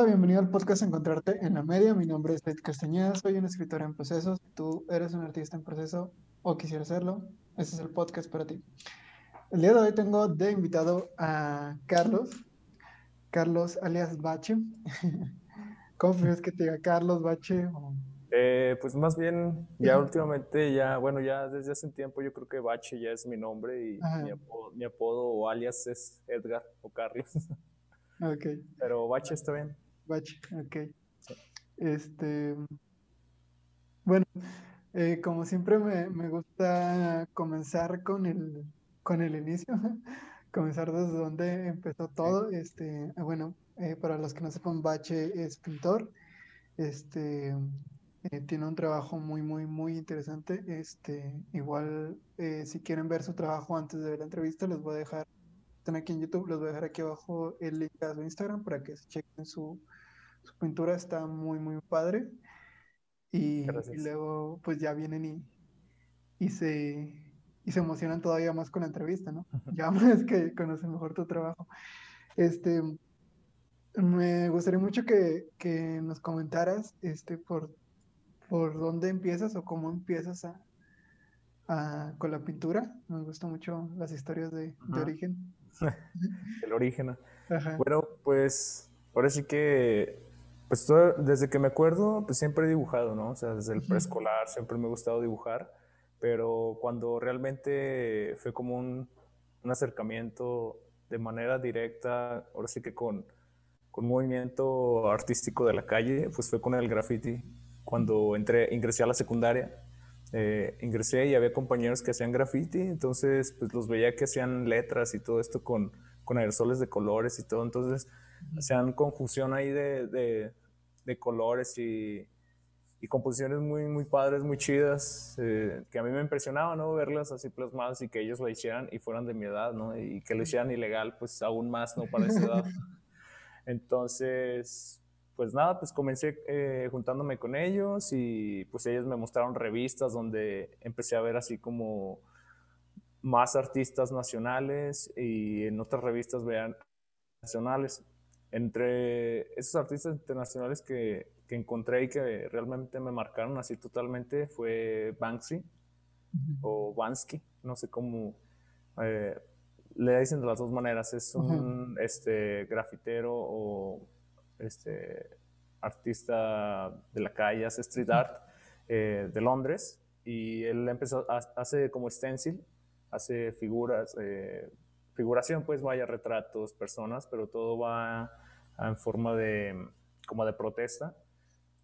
Hola, bienvenido al podcast Encontrarte en la Media. Mi nombre es Ed Castañeda, soy un escritor en proceso. Tú eres un artista en proceso o quisieras serlo, este es el podcast para ti. El día de hoy tengo de invitado a Carlos, Carlos alias Bache. ¿Cómo prefieres que te diga Carlos Bache? Eh, pues más bien, ya últimamente, ya, bueno, ya desde hace un tiempo yo creo que Bache ya es mi nombre y mi apodo, mi apodo, o alias es Edgar o Carlos. Ok. Pero Bache está bien. Bache, ok. Este, bueno, eh, como siempre me, me, gusta comenzar con el, con el inicio, comenzar desde donde empezó todo. Este, bueno, eh, para los que no sepan, Bache es pintor. Este, eh, tiene un trabajo muy, muy, muy interesante. Este, igual, si quieren ver su trabajo antes de ver la entrevista, les voy a dejar están aquí en YouTube, les voy a dejar aquí abajo el link a su Instagram para que se chequen su, su pintura, está muy, muy padre. Y, luego, pues ya vienen y, y, se, y se emocionan todavía más con la entrevista, ¿no? Ya más que conocen mejor tu trabajo. Este, me gustaría mucho que, que nos comentaras este, por, por dónde empiezas o cómo empiezas a, a, con la pintura. Me gustan mucho las historias de, de origen. el origen. Bueno, pues ahora sí que, pues desde que me acuerdo, pues siempre he dibujado, ¿no? O sea, desde el preescolar siempre me ha gustado dibujar, pero cuando realmente fue como un, un acercamiento de manera directa, ahora sí que con, con movimiento artístico de la calle, pues fue con el graffiti. Cuando entré, ingresé a la secundaria, eh, ingresé y había compañeros que hacían graffiti, entonces pues los veía que hacían letras y todo esto con, con aerosoles de colores y todo, entonces hacían confusión ahí de, de, de colores y, y, composiciones muy, muy padres, muy chidas, eh, que a mí me impresionaba, ¿no? Verlas así plasmadas y que ellos lo hicieran y fueran de mi edad, ¿no? Y que lo hicieran ilegal, pues aún más, ¿no? Para esa edad. Entonces, pues nada, pues comencé eh, juntándome con ellos y pues ellos me mostraron revistas donde empecé a ver así como más artistas nacionales y en otras revistas vean nacionales. Entre esos artistas internacionales que, que encontré y que realmente me marcaron así totalmente fue Banksy o Bansky, no sé cómo eh, le dicen de las dos maneras, es un este, grafitero o este, artista de la calle, hace street art eh, de Londres y él empezó, hace como stencil, hace figuras, eh, figuración pues vaya, retratos, personas, pero todo va en forma de, como de protesta.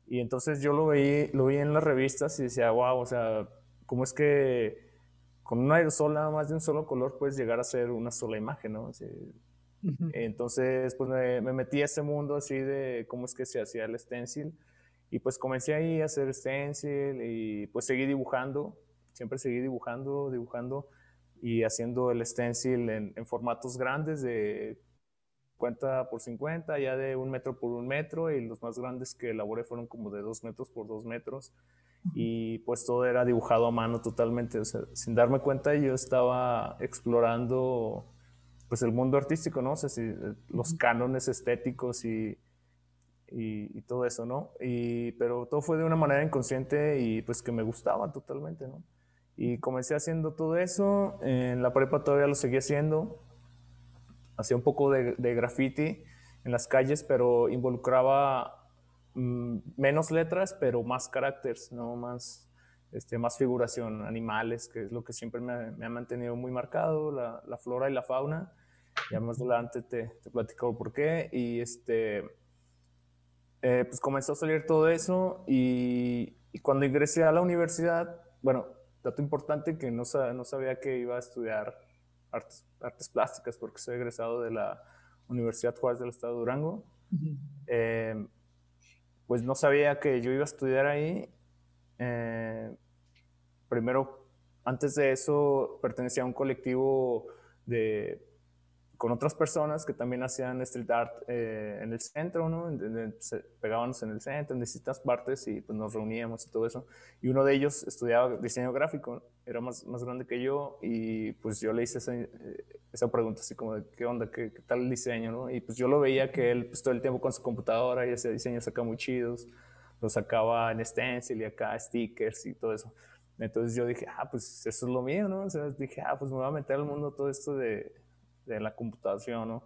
Y entonces yo lo vi, lo vi en las revistas y decía, wow, o sea, ¿cómo es que con un aerosol nada más de un solo color puedes llegar a ser una sola imagen, ¿no? Entonces, pues me, metí a ese mundo así de cómo es que se hacía el stencil y pues comencé ahí a hacer stencil y pues seguí dibujando, siempre seguí dibujando, dibujando y haciendo el stencil en, formatos grandes de 50 por 50, ya de un metro por un metro y los más grandes que elaboré fueron como de dos metros por dos metros y pues todo era dibujado a mano totalmente, o sea, sin darme cuenta yo estaba explorando pues el mundo artístico, ¿no? O sea, si, eh, los cánones estéticos y, y, todo eso, ¿no? Y, pero todo fue de una manera inconsciente y pues que me gustaba totalmente, ¿no? Y comencé haciendo todo eso, en la prepa todavía lo seguí haciendo, hacía un poco de, de graffiti en las calles, pero involucraba mm, menos letras, pero más caracteres, ¿no? Más, este, más figuración, animales, que es lo que siempre me, me ha mantenido muy marcado, la, la, flora y la fauna. Ya más adelante te, te platico por qué. Y este, eh, pues comenzó a salir todo eso y, y, cuando ingresé a la universidad, bueno, dato importante que no, no sabía que iba a estudiar artes, artes, plásticas porque soy egresado de la Universidad Juárez del Estado de Durango. eh, pues no sabía que yo iba a estudiar ahí. Eh, primero, antes de eso, pertenecía a un colectivo de con otras personas que también hacían street art eh, en el centro, ¿no? pegábamos en el centro, en distintas partes y pues nos reuníamos y todo eso. Y uno de ellos estudiaba diseño gráfico, era más, más grande que yo y pues yo le hice esa, eh, esa pregunta así como de qué onda, qué, tal el diseño, ¿no? Y pues yo lo veía que él pues todo el tiempo con su computadora y hacía diseños acá muy chidos, los sacaba en stencil y acá stickers y todo eso. Entonces yo dije, ah, pues eso es lo mío, ¿no? O sea, dije, ah, pues me voy a meter al mundo todo esto de de la computación, ¿no?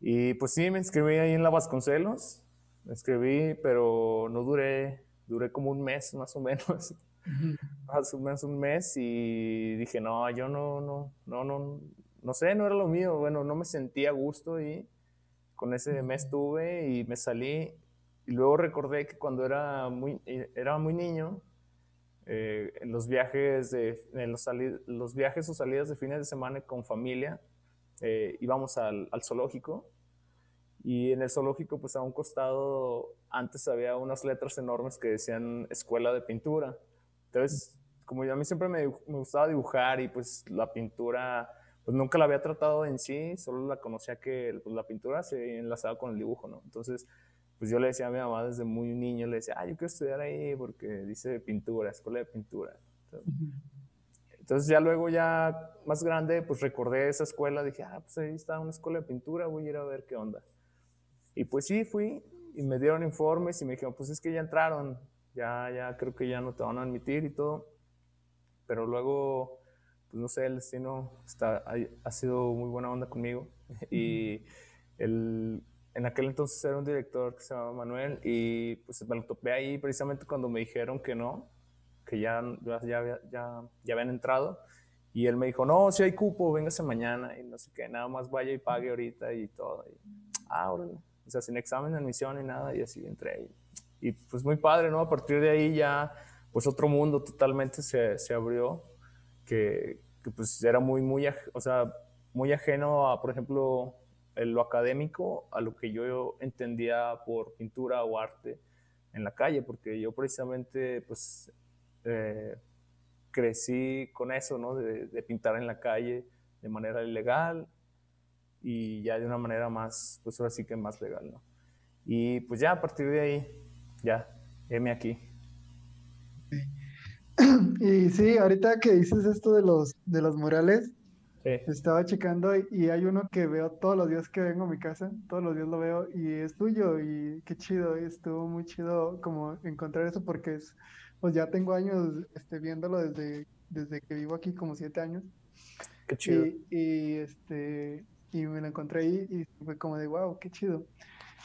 Y pues sí, me inscribí ahí en la Vasconcelos, me inscribí, pero no duré, duré como un mes más o menos, más o menos un mes y dije, no, yo no, no, no, no, no sé, no era lo mío, bueno, no me sentía a gusto y con ese mes tuve y me salí. Y luego recordé que cuando era muy, era muy niño, eh, en los viajes de en los, los viajes o salidas de fines de semana con familia, eh, íbamos al, zoológico y en el zoológico pues a un costado antes había unas letras enormes que decían escuela de pintura. Entonces, como a mí siempre me, me, gustaba dibujar y pues la pintura pues nunca la había tratado en sí, solo la conocía que pues, la pintura se enlazaba con el dibujo, ¿no? Entonces, pues yo le decía a mi mamá desde muy niño, le decía, ah, yo quiero estudiar ahí porque dice pintura, escuela de pintura. Entonces ya luego ya más grande, pues recordé esa escuela, dije, ah, pues ahí está una escuela de pintura, voy a ir a ver qué onda. Y pues sí, fui y me dieron informes y me dijeron, pues es que ya entraron, ya, ya creo que ya no te van a admitir y todo. Pero luego, pues no sé, el destino está, ha, sido muy buena onda conmigo. Y el, en aquel entonces era un director que se llamaba Manuel y pues me lo topé ahí precisamente cuando me dijeron que no que ya, ya, ya, ya habían entrado. Y él me dijo, no, si hay cupo, véngase mañana y no sé qué, nada más vaya y pague ahorita y todo. Y, ah, órale. O sea, sin examen de admisión ni nada y así entré ahí. Y pues muy padre, ¿no? A partir de ahí ya, pues otro mundo totalmente se, se abrió que, que, pues era muy, muy, o sea, muy ajeno a, por ejemplo, lo académico, a lo que yo entendía por pintura o arte en la calle, porque yo precisamente, pues eh, crecí con eso, ¿no? De, pintar en la calle de manera ilegal y ya de una manera más, pues ahora sí que más legal, ¿no? Y pues ya a partir de ahí, ya, heme aquí. Y sí, ahorita que dices esto de los, de los murales, estaba checando y, y, hay uno que veo todos los días que vengo a mi casa, todos los días lo veo y es tuyo y qué chido, estuvo muy chido como encontrar eso porque es pues ya tengo años este, viéndolo desde, desde que vivo aquí, como siete años. Qué chido. Y, este, y me lo encontré ahí y fue como de, wow, qué chido.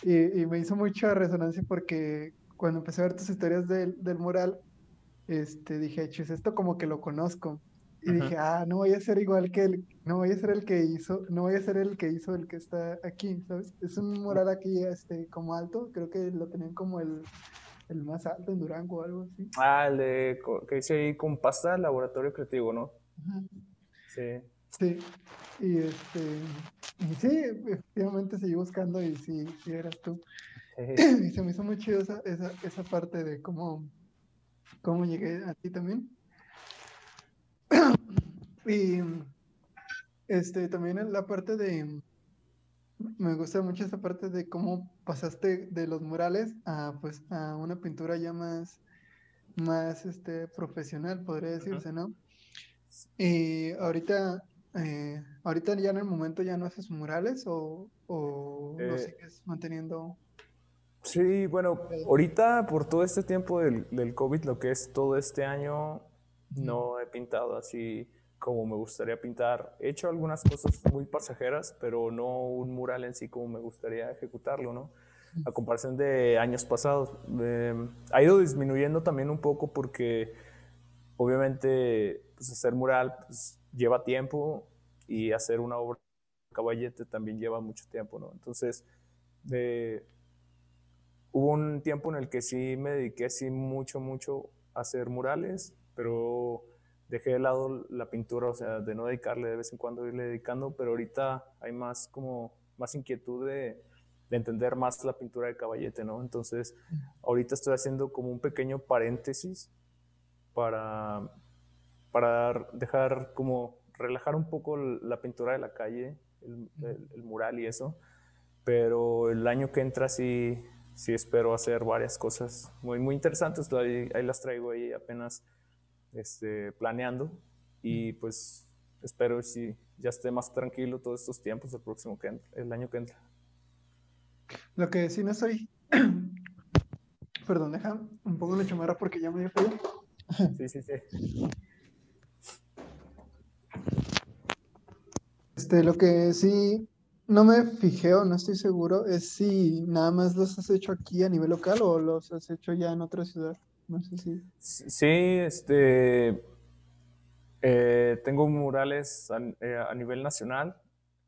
Y, y me hizo mucha resonancia porque cuando empecé a ver tus historias del, del mural, este, dije, chis, esto como que lo conozco. Y dije, ah, no voy a ser igual que él, no voy a ser el que hizo, no voy a ser el que hizo el que está aquí, ¿sabes? Es un mural aquí, este, como alto, creo que lo tenían como el, el más alto en Durango o algo así. Ah, el de, que dice ahí con pasta laboratorio creativo, ¿no? Sí. Sí, y este, y sí, efectivamente seguí buscando y sí, sí eras tú. Y se me hizo muy chido esa, esa, esa parte de cómo, cómo llegué a ti también. y este, también la parte de, me gusta mucho esta parte de cómo pasaste de los murales a pues a una pintura ya más, más este, profesional, podría decirse, ¿no? Y ahorita, eh, ahorita ya en el momento ya no haces murales o, o lo eh, sigues manteniendo. Sí, bueno, ahorita por todo este tiempo del, del COVID, lo que es todo este año, no he pintado así como me gustaría pintar. He hecho algunas cosas muy pasajeras, pero no un mural en sí como me gustaría ejecutarlo, ¿no? A comparación de años pasados. Em, ha ido disminuyendo también un poco porque obviamente pues, hacer mural pues, lleva tiempo y hacer una obra de caballete también lleva mucho tiempo, ¿no? Entonces, hubo un tiempo en el que sí me dediqué así mucho, mucho a hacer murales, pero dejé de lado la pintura, o sea, de no dedicarle de vez en cuando irle dedicando, pero ahorita hay más como, más inquietud de, de entender más la pintura de caballete, ¿no? Entonces, ahorita estoy haciendo como un pequeño paréntesis para, para dejar como relajar un poco la pintura de la calle el, mural y eso. Pero el año que entra sí, sí espero hacer varias cosas muy, muy interesantes. Ahí, ahí las traigo ahí apenas este, planeando. Y pues espero si ya esté más tranquilo todos estos tiempos el próximo que entra, el año que entra. Lo que sí no soy. Perdón, deja un poco la chamarra porque ya me dio frío. Sí, sí, sí. Este, lo que sí no me fijé o no estoy seguro es si nada más los has hecho aquí a nivel local o los has hecho ya en otra ciudad. No sé si. Sí, este. Eh, tengo murales eh, a, nivel nacional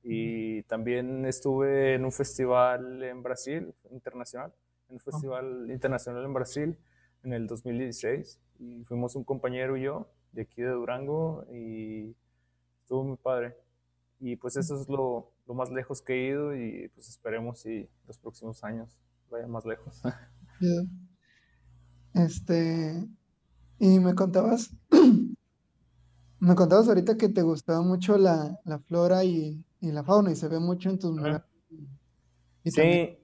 y también estuve en un festival en Brasil, internacional, en un festival internacional en Brasil en el 2016 y fuimos un compañero y yo de aquí de Durango y estuvo muy padre. Y pues eso es lo, lo más lejos que he ido y pues esperemos si los próximos años vayan más lejos. Este, y me contabas, me contabas ahorita que te gustaba mucho la, la flora y, y, la fauna y se ve mucho en tus murales. Sí.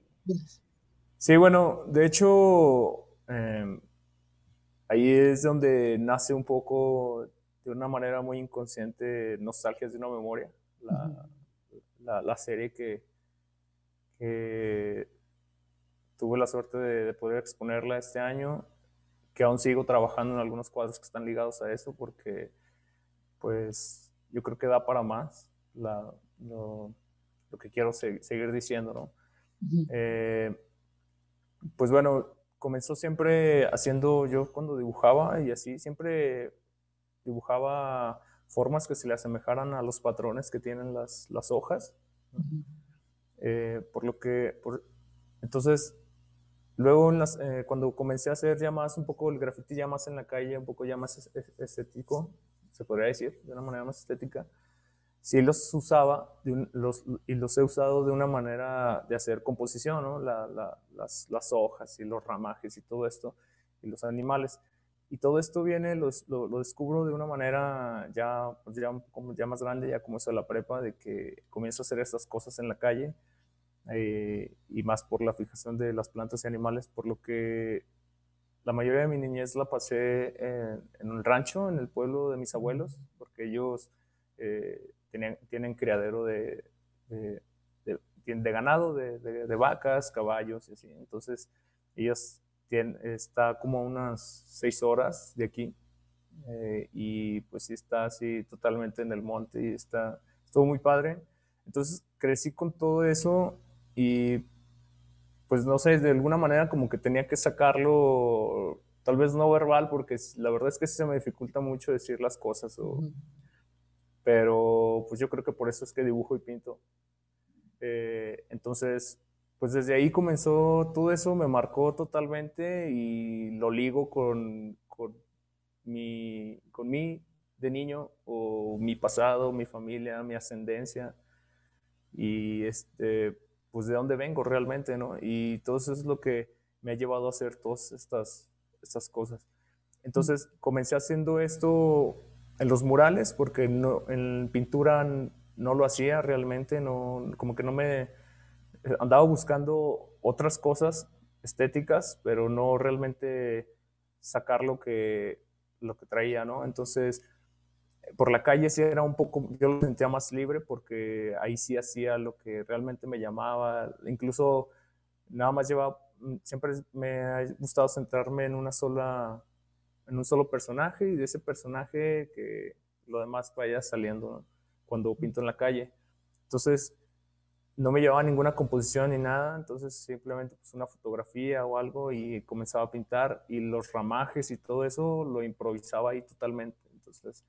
Sí, bueno, de hecho, em, ahí es donde nace un poco, de una manera muy inconsciente, Nostalgias de una memoria, la, la, serie que, que, tuve la suerte de, de, poder exponerla este año, que aún sigo trabajando en algunos cuadros que están ligados a eso, porque pues yo creo que da para más la, lo, lo, que quiero seguir diciendo, ¿no? eh, pues bueno, comenzó siempre haciendo yo cuando dibujaba y así siempre dibujaba formas que se le asemejaran a los patrones que tienen las, las hojas. eh, por lo que, por, entonces, luego eh, cuando comencé a hacer ya más un poco el graffiti ya más en la calle, un poco ya más estético, se podría decir, de una manera más estética, sí los usaba los, y los he usado de una manera de hacer composición, ¿no? La, la, las, las, hojas y los ramajes y todo esto, y los animales. Y todo esto viene, lo, lo, descubro de una manera ya, pues ya, ya más grande, ya como eso de la prepa, de que comienzo a hacer estas cosas en la calle, eh, y más por la fijación de las plantas y animales, por lo que la mayoría de mi niñez la pasé en, en un rancho, en el pueblo de mis abuelos, porque ellos eh, tienen, criadero de, ganado, de, vacas, caballos y así. Entonces, ellos está como unas seis horas de aquí eh, y pues sí está así totalmente en el monte y está, estuvo muy padre. Entonces, crecí con todo eso y pues no sé, de alguna manera como que tenía que sacarlo, tal vez no verbal, porque la verdad es que se me dificulta mucho decir las cosas o pero pues yo creo que por eso es que dibujo y pinto. Eh, entonces, pues desde ahí comenzó todo eso, me marcó totalmente y lo ligo con, con, mi, con mí de niño o mi pasado, mi familia, mi ascendencia y este, pues de dónde vengo realmente, ¿no? Y todo eso es lo que me ha llevado a hacer todas estas, estas cosas. Entonces comencé haciendo esto en los murales, porque no, en pintura no lo hacía realmente, no, como que no me eh, andaba buscando otras cosas estéticas, pero no realmente sacar lo que, lo que traía, ¿no? Entonces, por la calle sí era un poco, yo lo sentía más libre porque ahí sí hacía lo que realmente me llamaba, incluso nada más llevaba, siempre me ha gustado centrarme en una sola en un solo personaje y de ese personaje que lo demás vaya saliendo cuando pinto en la calle. Entonces, no me llevaba ninguna composición ni nada, entonces simplemente pues, una fotografía o algo y comenzaba a pintar y los ramajes y todo eso lo improvisaba ahí totalmente. Entonces,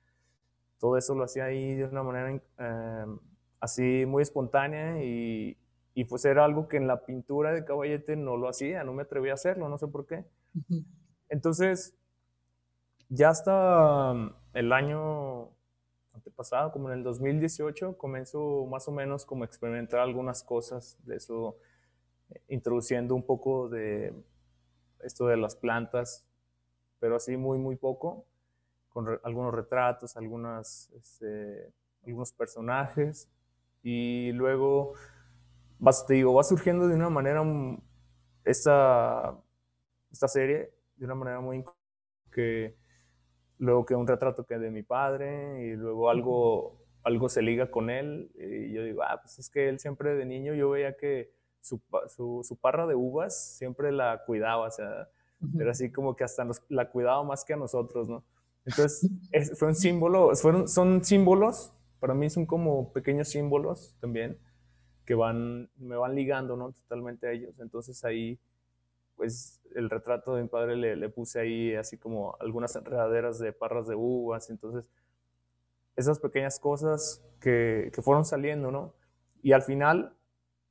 todo eso lo hacía ahí de una manera em, así muy espontánea y, y, pues era algo que en la pintura de caballete no lo hacía, no me atrevía a hacerlo, no sé por qué. Entonces, ya hasta mm, el año antepasado, como en el 2018, comenzó más o menos como a experimentar algunas cosas de eso, eh, introduciendo un poco de esto de las plantas, pero así muy, muy poco, con algunos retratos, algunas, este, algunos personajes, Y luego, vas, te digo, va surgiendo de una manera esta, esta serie, de una manera muy que luego que un retrato que de mi padre y luego algo, algo se liga con él y yo digo, ah, pues es que él siempre de niño yo veía que su, su, su parra de uvas siempre la cuidaba, o sea, era así como que hasta nos, la cuidaba más que a nosotros, ¿no? Entonces, fue un símbolo, fueron, son símbolos, para mí son como pequeños símbolos también, que van, me van ligando, ¿no? Totalmente a ellos. Entonces ahí, pues, el retrato de mi padre le, le puse ahí así como algunas enredaderas de parras de uvas, entonces, esas pequeñas cosas que, que fueron saliendo, ¿no? Y al final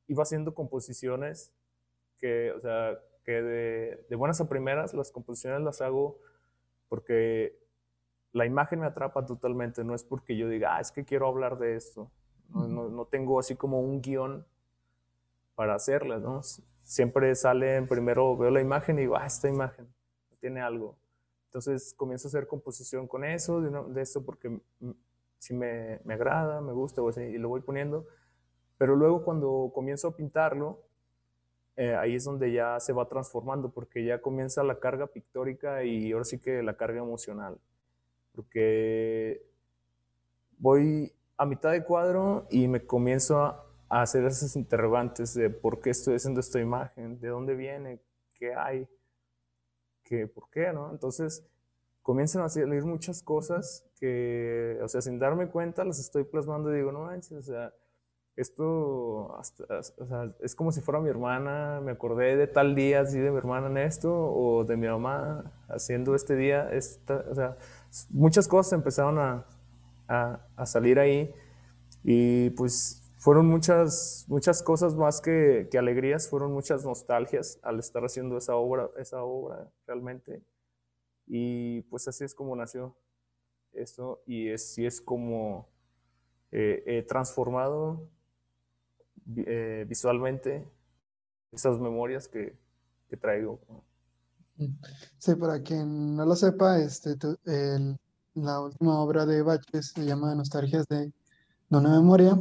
iba haciendo composiciones que, o sea, que de, de buenas a primeras las composiciones las hago porque la imagen me atrapa totalmente, no es porque yo diga, ah, es que quiero hablar de esto, no, no, tengo así como un guion para hacerla, ¿no? Siempre sale, primero veo la imagen y digo, ah, esta imagen tiene algo. Entonces comienzo a hacer composición con eso, de, de esto porque sí me, me, agrada, me gusta, y lo voy poniendo. Pero luego cuando comienzo a pintarlo, eh, ahí es donde ya se va transformando, porque ya comienza la carga pictórica y ahora sí que la carga emocional porque voy a mitad de cuadro y me comienzo a, hacer esos interrogantes de por qué estoy haciendo esta imagen, de dónde viene, qué hay, qué, por qué, ¿no? Entonces comienzan a salir muchas cosas que, o sea, sin darme cuenta las estoy plasmando y digo, no manches, o sea, esto es como si fuera mi hermana, me acordé de tal día así de mi hermana en esto, o de mi mamá haciendo este día, esta, o sea, muchas cosas empezaron a, a, salir ahí y pues fueron muchas, muchas cosas más que, alegrías, fueron muchas nostalgias al estar haciendo esa obra, esa obra realmente. Y pues así es como nació esto y así es como eh, he transformado eh, visualmente esas memorias que, que, traigo. Sí, para quien no lo sepa, este, el, la última obra de Baches se llama Nostalgias de, una memoria.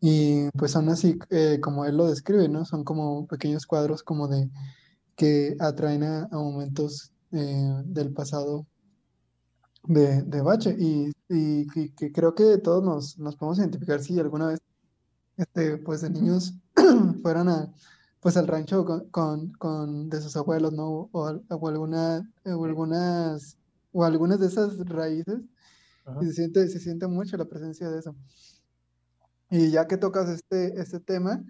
Y pues son así eh, como él lo describe, ¿no? Son como pequeños cuadros como de que atraen a, momentos eh, del pasado de, de Bache. Y, y, que creo que todos nos, nos podemos identificar si alguna vez este, pues de niños fueran a, pues al rancho con, con, de sus abuelos, ¿no? O, alguna, o algunas, o algunas de esas raíces, y se siente, se siente mucho la presencia de eso. Y ya que tocas este, este tema,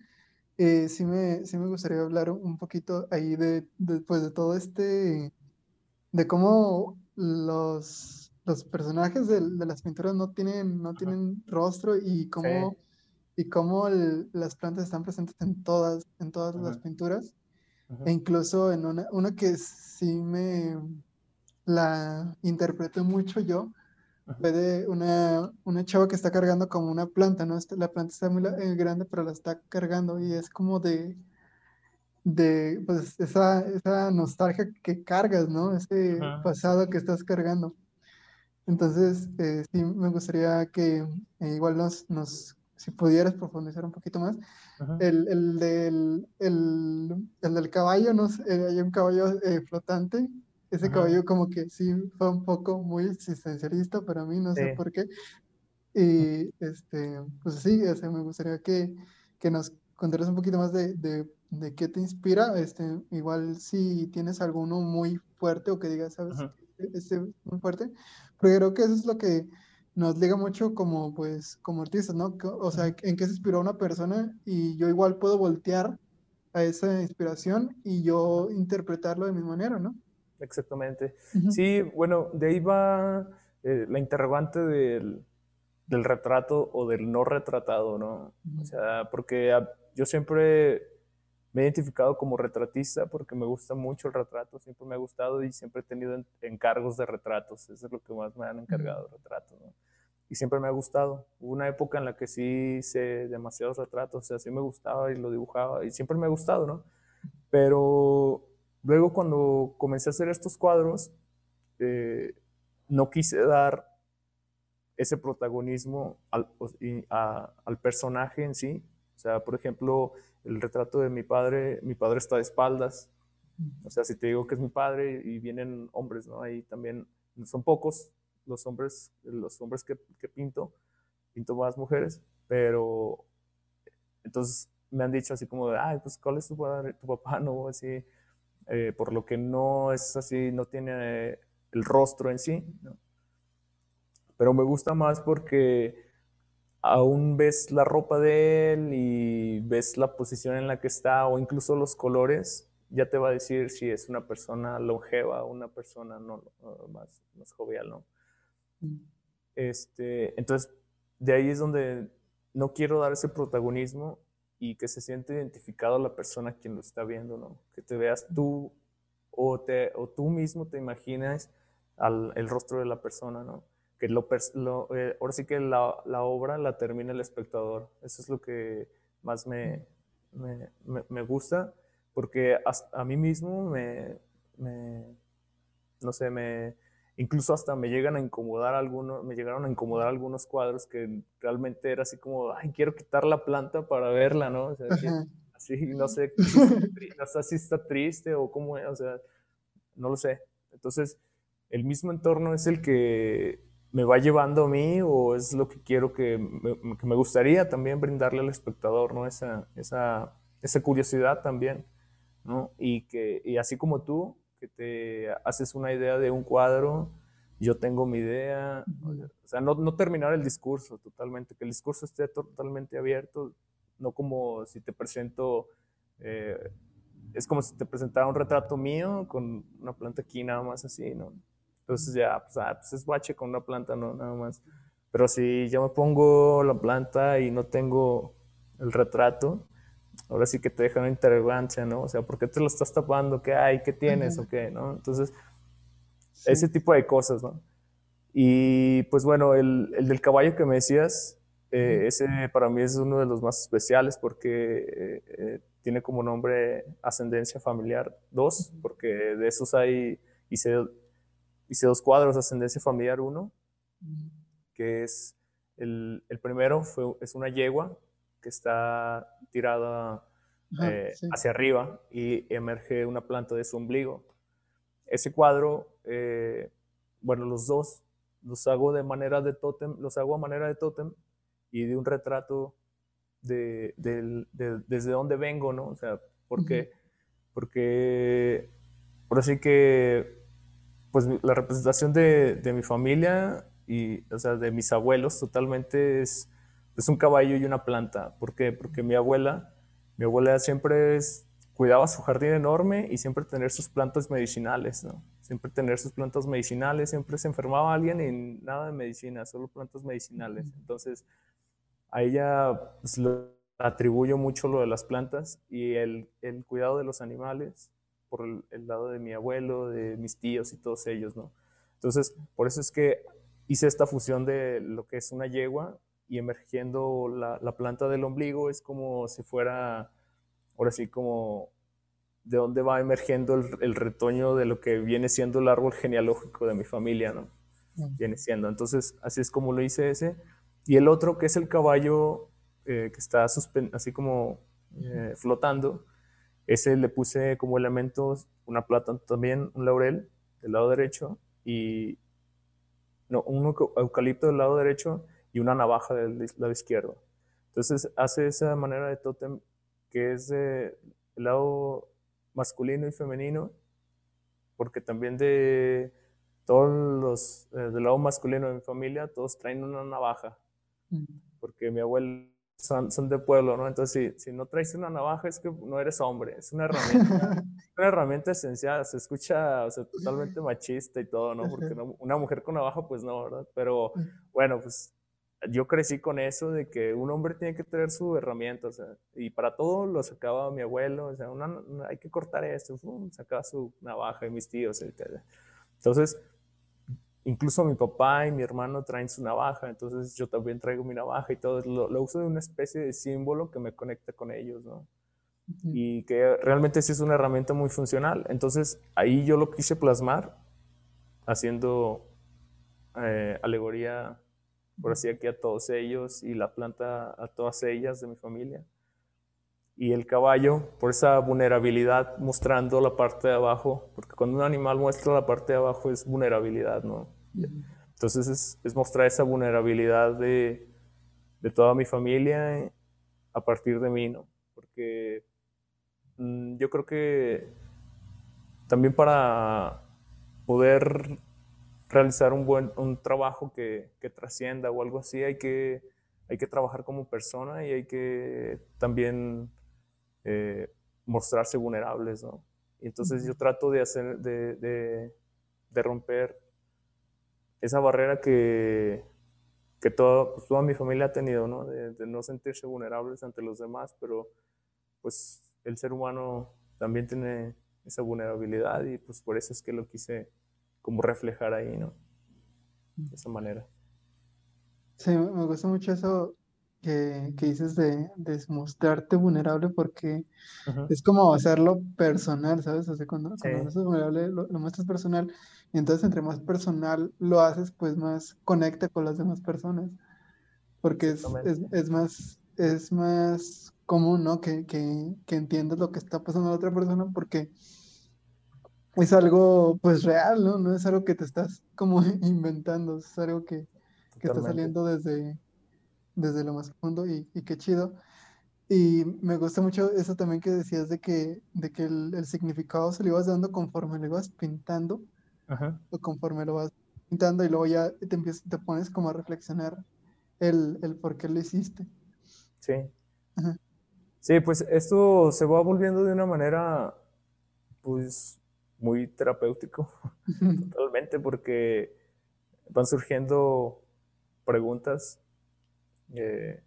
eh, sí, me, sí me gustaría hablar un poquito ahí de, de, pues de todo este, de cómo los, los personajes de, de las pinturas no tienen, no tienen rostro y cómo y cómo las plantas están presentes en todas, en todas las pinturas. E incluso en una, una que sí me la interpreté mucho yo, fue de una, una chava que está cargando como una planta, ¿no? Este, la planta está muy eh, grande, pero la está cargando y es como de, de pues, esa, esa nostalgia que cargas, ¿no? Ese pasado que estás cargando. Entonces, eh, sí, me gustaría que eh, igual nos, nos si pudieras profundizar un poquito más. El, el, del, el, el, del caballo, ¿no? Eh, hay un caballo eh, flotante. Ese caballo como que sí fue un poco muy existencialista para mí, no sé por qué. Y este, pues sí, ese, me gustaría que, que nos contaras un poquito más de, de, de, qué te inspira. Este, igual si tienes alguno muy fuerte o que digas, ¿sabes? Este muy fuerte. Pero creo que eso es lo que nos liga mucho como, pues, como artistas, ¿no? O sea, en qué se inspiró una persona y yo igual puedo voltear a esa inspiración y yo interpretarlo de mi manera, ¿no? Exactamente. Sí, bueno, de ahí va eh, la interrogante del, del, retrato o del no retratado, ¿no? O sea, porque yo siempre me he identificado como retratista porque me gusta mucho el retrato, siempre me ha gustado y siempre he tenido encargos de retratos, eso es lo que más me han encargado, retratos, ¿no? Y siempre me ha gustado. Hubo una época en la que sí hice demasiados retratos, o sea, sí me gustaba y lo dibujaba y siempre me ha gustado, ¿no? Pero luego cuando comencé a hacer estos cuadros, eh, no quise dar ese protagonismo al, al personaje en sí. O sea, por ejemplo, el retrato de mi padre, mi padre está de espaldas. O sea, si te digo que es mi padre y vienen hombres, ¿no? Ahí también son pocos los hombres, los hombres que, que pinto, pinto más mujeres, pero entonces me han dicho así como de, ay, pues, ¿cuál es tu, padre, tu papá? No, así, eh, por lo que no es así, no tiene el rostro en sí, ¿no? Pero me gusta más porque aún ves la ropa de él y ves la posición en la que está o incluso los colores, ya te va a decir si es una persona longeva o una persona no, más, más jovial, ¿no? Mm. Este, entonces, de ahí es donde no quiero dar ese protagonismo y que se siente identificado la persona quien lo está viendo, ¿no? Que te veas tú o, te, o tú mismo te imaginas al, el rostro de la persona, ¿no? Que lo, eh, ahora sí que la, la, obra la termina el espectador. Eso es lo que más me, me, me, gusta, porque a mí mismo me, no sé, me, incluso hasta me llegan a incomodar algunos, me llegaron a incomodar algunos cuadros que realmente era así como, ay, quiero quitar la planta para verla, ¿no? O sea, así, no sé, no sé si está triste o cómo, o sea, no lo sé. Entonces, el mismo entorno es el que me va llevando a mí o es lo que quiero que me, que me gustaría también brindarle al espectador, ¿no? Esa, esa, esa curiosidad también, ¿no? Y que, y así como tú, te haces una idea de un cuadro, yo tengo mi idea, o sea, no, no, terminar el discurso totalmente, que el discurso esté totalmente abierto, no como si te presento, eh, es como si te presentara un retrato mío con una planta aquí nada más así, ¿no? Entonces ya, pues, ah, pues es bache con una planta, ¿no? Nada más. Pero si yo me pongo la planta y no tengo el retrato, ahora sí que te deja una interrogancia, ¿no? O sea, ¿por qué te lo estás tapando? ¿Qué hay? ¿Qué tienes? ¿O qué? ¿no? Entonces, ese tipo de cosas, ¿no? Y pues bueno, el, el del caballo que me decías, eh, ese para mí es uno de los más especiales porque eh, tiene como nombre Ascendencia Familiar 2, porque de esos hay, hice, hice dos cuadros, Ascendencia Familiar 1, que es el, el primero fue, es una yegua que está tirada eh, hacia arriba y emerge una planta de su ombligo. Ese cuadro, eh, bueno, los dos los hago de manera de tótem, los hago a manera de tótem y de un retrato de, desde donde vengo, ¿no? O sea, porque, porque por así que, pues la representación de, de mi familia y, o sea, de mis abuelos totalmente es es un caballo y una planta. ¿Por qué? Porque mi abuela, mi abuela siempre cuidaba su jardín enorme y siempre tener sus plantas medicinales, ¿no? Siempre tener sus plantas medicinales, siempre se enfermaba alguien y nada de medicina, solo plantas medicinales. Entonces, a ella pues, le atribuyo mucho lo de las plantas y el, el cuidado de los animales por el, el, lado de mi abuelo, de mis tíos y todos ellos, ¿no? Entonces, por eso es que hice esta fusión de lo que es una yegua y emergiendo la, la, planta del ombligo es como si fuera, ahora sí, como de dónde va emergiendo el, el, retoño de lo que viene siendo el árbol genealógico de mi familia, ¿no? Viene siendo. Entonces, así es como lo hice ese. Y el otro, que es el caballo eh, que está así como eh, flotando, ese le puse como elementos una plata también, un laurel del lado derecho y no, un eucalipto del lado derecho y una navaja del lado izquierdo. Entonces hace esa manera de tótem que es del lado masculino y femenino, porque también de todos los, eh, del lado masculino de mi familia, todos traen una navaja, porque mi abuelo son, son, de pueblo, ¿no? Entonces, si, si, no traes una navaja es que no eres hombre, es una herramienta, una herramienta esencial, se escucha o sea, totalmente machista y todo, ¿no? Porque una mujer con navaja, pues no, ¿verdad? Pero bueno, pues yo crecí con eso de que un hombre tiene que tener su herramienta, o sea, y para todo lo sacaba mi abuelo, o sea, una, hay que cortar esto, sacaba su navaja y mis tíos, etc. Entonces, incluso mi papá y mi hermano traen su navaja, entonces yo también traigo mi navaja y todo, lo, lo uso de una especie de símbolo que me conecta con ellos, ¿no? Y que realmente sí es una herramienta muy funcional. Entonces, ahí yo lo quise plasmar haciendo eh, alegoría por así aquí a todos ellos y la planta a todas ellas de mi familia. Y el caballo, por esa vulnerabilidad, mostrando la parte de abajo, porque cuando un animal muestra la parte de abajo es vulnerabilidad, ¿no? Entonces es, es, mostrar esa vulnerabilidad de, de toda mi familia a partir de mí, ¿no? Porque mm, yo creo que también para poder realizar un buen un trabajo que, que, trascienda o algo así, hay que, hay que trabajar como persona y hay que también eh, mostrarse vulnerables, ¿no? Y entonces yo trato de hacer, de, de, de romper esa barrera que, que todo, pues, toda mi familia ha tenido, ¿no? De, de, no sentirse vulnerables ante los demás, pero pues el ser humano también tiene esa vulnerabilidad y pues por eso es que lo quise como reflejar ahí, ¿no? De esa manera. Sí, me gusta mucho eso que, que dices de, de, mostrarte vulnerable porque uh-huh. es como hacerlo personal, ¿sabes? O sea, cuando, sí. cuando eres vulnerable lo, lo, muestras personal y entonces entre más personal lo haces, pues más conecta con las demás personas porque es, es, es más es más común, ¿no? Que, que, que entiendas lo que está pasando a la otra persona porque es algo pues real, ¿no? No es algo que te estás como inventando, es algo que, que está saliendo desde, desde lo más profundo y, y, qué chido. Y me gusta mucho eso también que decías de que, de que el, el significado se lo ibas dando conforme lo ibas pintando, Ajá. o conforme lo vas pintando y luego ya te, empiezas, te pones como a reflexionar el, el por qué lo hiciste. Sí. Ajá. Sí, pues esto se va volviendo de una manera, pues, muy terapéutico, totalmente, porque van surgiendo preguntas eh,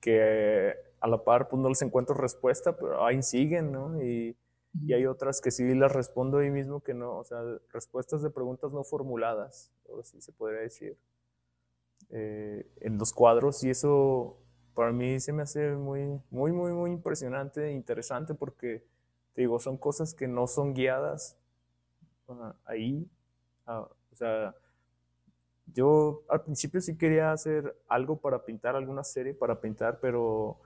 que a la par pues no les encuentro respuesta, pero ahí siguen, ¿no? Y, y, hay otras que sí las respondo ahí mismo que no, o sea, respuestas de preguntas no formuladas, o así se podría decir, eh, en los cuadros, y eso para mí se me hace muy, muy, muy, muy impresionante, interesante, porque, te digo, son cosas que no son guiadas uh, ahí, uh, o sea, yo al principio sí quería hacer algo para pintar, alguna serie para pintar, pero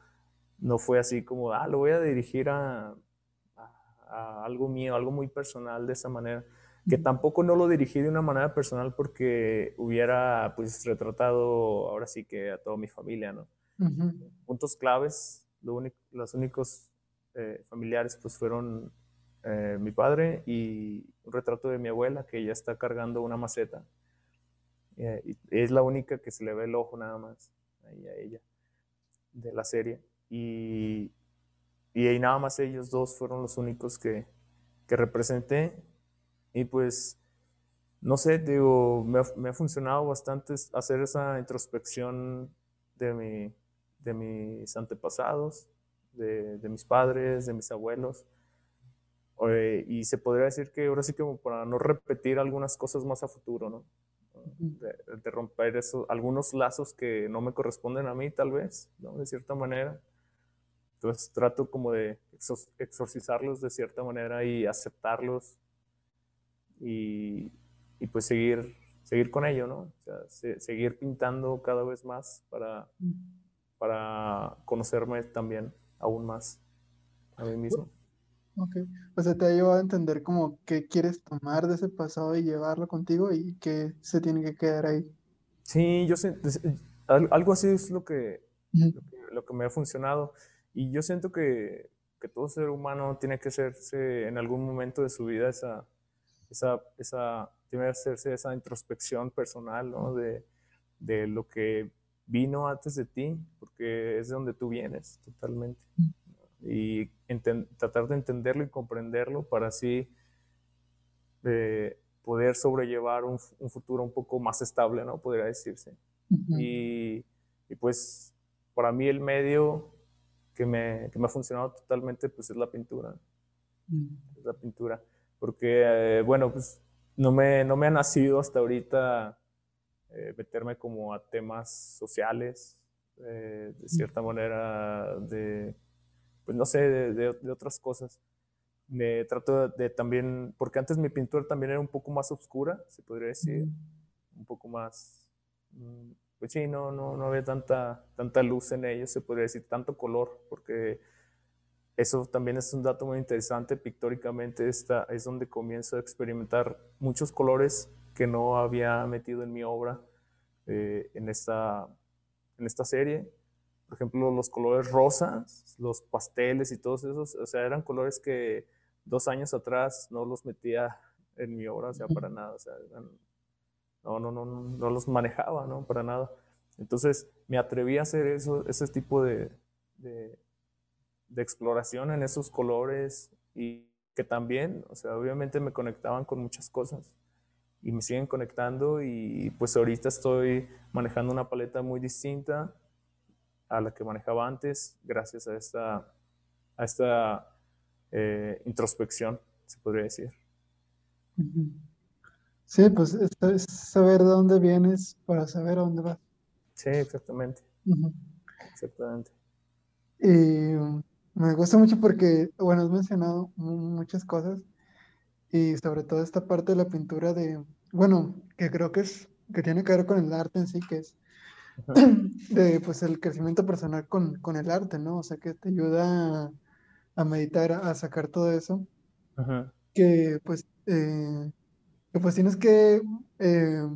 no fue así como, ah, lo voy a dirigir a, a, a algo mío, algo muy personal de esa manera. Que tampoco no lo dirigí de una manera personal porque hubiera pues retratado ahora sí que a toda mi familia, ¿no? Uh -huh. Puntos claves, lo único, los únicos eh, familiares pues fueron eh, mi padre y un retrato de mi abuela que ya está cargando una maceta. Eh, es la única que se le ve el ojo nada más ahí a ella de la serie. Y, y ahí nada más ellos dos fueron los únicos que, que representé. Y pues, no sé, digo, me ha, me ha, funcionado bastante hacer esa introspección de, mi, de mis antepasados, de, de mis padres, de mis abuelos. Eh, y se podría decir que ahora sí como para no repetir algunas cosas más a futuro, ¿no? De, de, romper eso, algunos lazos que no me corresponden a mí, tal vez, ¿no? de cierta manera. Entonces trato como de exorcizarlos de cierta manera y aceptarlos y, y pues seguir, seguir con ello, ¿no? O sea, se, seguir pintando cada vez más para, para conocerme también aún más a mí mismo. Ok, o sea, te ha llevado a entender como qué quieres tomar de ese pasado y llevarlo contigo y que se tiene que quedar ahí. Sí, yo sé, algo así es lo que, uh -huh. lo que, lo que, me ha funcionado y yo siento que, que, todo ser humano tiene que hacerse en algún momento de su vida esa, esa, esa tiene que hacerse esa introspección personal, ¿no? De, de lo que vino antes de ti, porque es de donde tú vienes totalmente. Uh -huh y tratar de entenderlo y comprenderlo para así eh, poder sobrellevar un, un, futuro un poco más estable, ¿no? Podría decirse. Uh -huh. y, y, pues para mí el medio que me, que me, ha funcionado totalmente pues es la pintura. Uh -huh. Es la pintura. Porque, eh, bueno, pues no me, no me ha nacido hasta ahorita eh, meterme como a temas sociales, eh, de cierta manera, de pues no sé, de, de, de otras cosas. Me trato de, de, también, porque antes mi pintura también era un poco más oscura, se podría decir, un poco más mm, pues sí, no, no, no había tanta, tanta luz en ellos, se podría decir, tanto color, porque eso también es un dato muy interesante. Pictóricamente esta es donde comienzo a experimentar muchos colores que no había metido en mi obra eh, en, esta, en esta serie. Por ejemplo, los colores rosas, los pasteles y todos esos, o sea, eran colores que dos años atrás no los metía en mi obra, o sea, para nada, o sea, no, no, no, no los manejaba, ¿no? Para nada. Entonces me atreví a hacer eso, ese tipo de, de exploración en esos colores y que también, o sea, obviamente me conectaban con muchas cosas y me siguen conectando y pues ahorita estoy manejando una paleta muy distinta a la que manejaba antes gracias a esta, a esta eh, introspección, se podría decir. Sí, pues es, saber de dónde vienes para saber a dónde vas. Sí, exactamente. Exactamente. Y me gusta mucho porque, bueno, has mencionado muchas cosas y sobre todo esta parte de la pintura de, bueno, que creo que es, que tiene que ver con el arte en sí, que es de, pues, el crecimiento personal con, con el arte, ¿no? O sea, que te ayuda a, meditar, a, sacar todo eso, que pues, eh, que pues tienes que eh,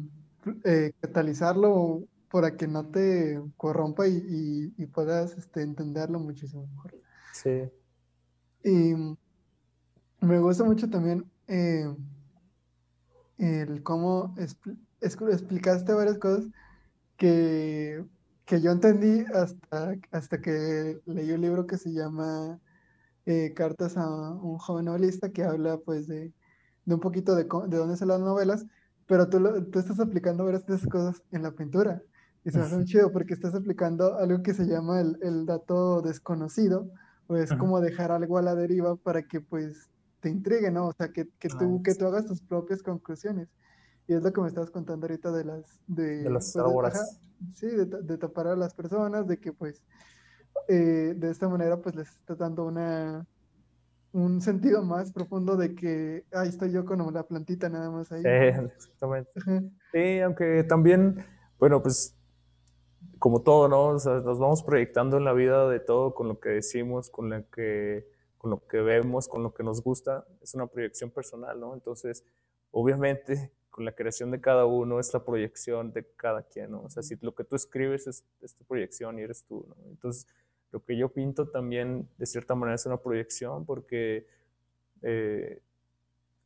eh, catalizarlo para que no te corrompa y, y puedas este, entenderlo muchísimo mejor. Sí. Y me gusta mucho también el cómo explicaste varias cosas que, que, yo entendí hasta, hasta que leí un libro que se llama eh, Cartas a un joven novelista que habla pues de, de un poquito de, de dónde son las novelas, pero tú, tú estás aplicando varias de esas cosas en la pintura. Y se me hace muy chido porque estás aplicando algo que se llama el, el dato desconocido, pues como dejar algo a la deriva para que pues te intrigue, ¿no? O sea, que, que tú, que tú hagas tus propias conclusiones. Y es lo que me estabas contando ahorita de las... De, de las pues, sí, de, de, tapar a las personas, de que pues eh, de esta manera pues les estás dando una un sentido más profundo de que ahí estoy yo con la plantita nada más ahí. Sí, exactamente. Sí, aunque también, bueno, pues como todo, ¿no? O sea, nos vamos proyectando en la vida de todo con lo que decimos, con lo que, con lo que vemos, con lo que nos gusta. Es una proyección personal, ¿no? Entonces, obviamente, con la creación de cada uno es la proyección de cada quien, ¿no? O sea, si lo que tú escribes es, tu proyección y eres tú, ¿no? Entonces, lo que yo pinto también, de cierta manera, es una proyección porque eh,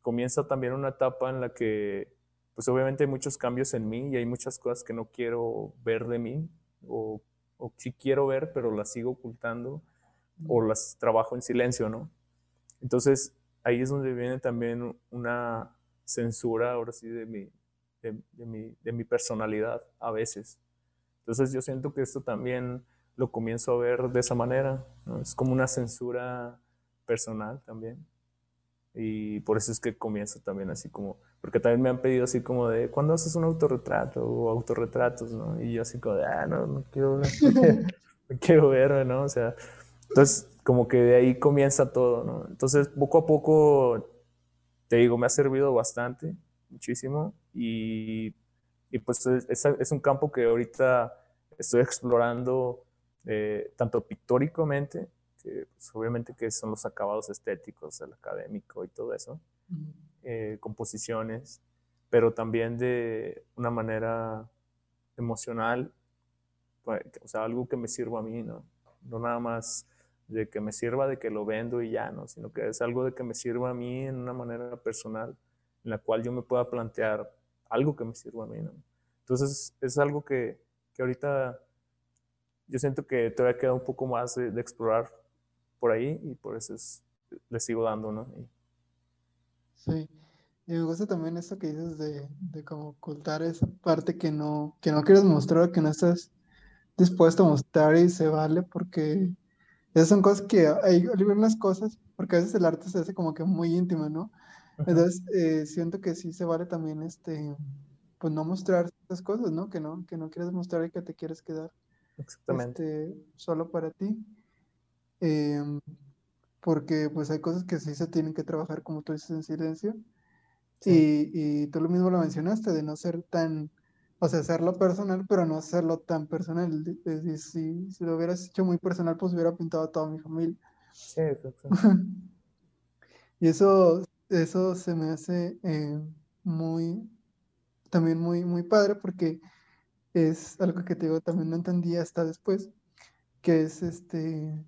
comienza también una etapa en la que, pues obviamente hay muchos cambios en mí y hay muchas cosas que no quiero ver de mí, o, o sí quiero ver, pero las sigo ocultando o las trabajo en silencio, ¿no? Entonces, ahí es donde viene también una censura, ahora sí, de mi, de, mi, de mi personalidad a veces. Entonces, yo siento que esto también lo comienzo a ver de esa manera, ¿no? Es como una censura personal también. Y por eso es que comienzo también así como, porque también me han pedido así como de, ¿cuándo haces un autorretrato o autorretratos, no? Y yo así como de, ah, no, no quiero, no quiero ver, ¿no? O sea, entonces como que de ahí comienza todo, ¿no? Entonces poco a poco, te digo, me ha servido bastante, muchísimo, y, y pues es, es, un campo que ahorita estoy explorando eh, tanto pictóricamente, pues, obviamente que son los acabados estéticos, el académico y todo eso, eh, composiciones, pero también de una manera emocional, pues, o sea, algo que me sirva a mí, ¿no? No nada más de que me sirva de que lo vendo y ya, ¿no? Sino que es algo de que me sirva a mí en una manera personal, en la cual yo me pueda plantear algo que me sirva a mí, ¿no? Entonces, es algo que, que ahorita yo siento que todavía queda un poco más de, explorar por ahí y por eso es, le sigo dando, ¿no? Sí, y me gusta también esto que dices de, de como ocultar esa parte que no, que no quieres mostrar, que no estás dispuesto a mostrar y se vale porque esas son cosas que hay, unas cosas, porque a veces el arte se hace como que muy íntimo, ¿no? Entonces, eh, siento que sí se vale también, este, pues no mostrar esas cosas, ¿no? Que no, que no quieres mostrar y que te quieres quedar. Exactamente. Este, solo para ti. Em, porque pues hay cosas que sí se tienen que trabajar, como tú dices, en silencio. Y, y, tú lo mismo lo mencionaste, de no ser tan, o sea, hacerlo personal, pero no hacerlo tan personal. Es decir, si, si lo hubieras hecho muy personal, pues hubiera pintado a toda mi familia. Sí, exacto. y eso, eso se me hace eh, muy, también muy, muy padre porque es algo que te digo, también no entendí hasta después, que es este,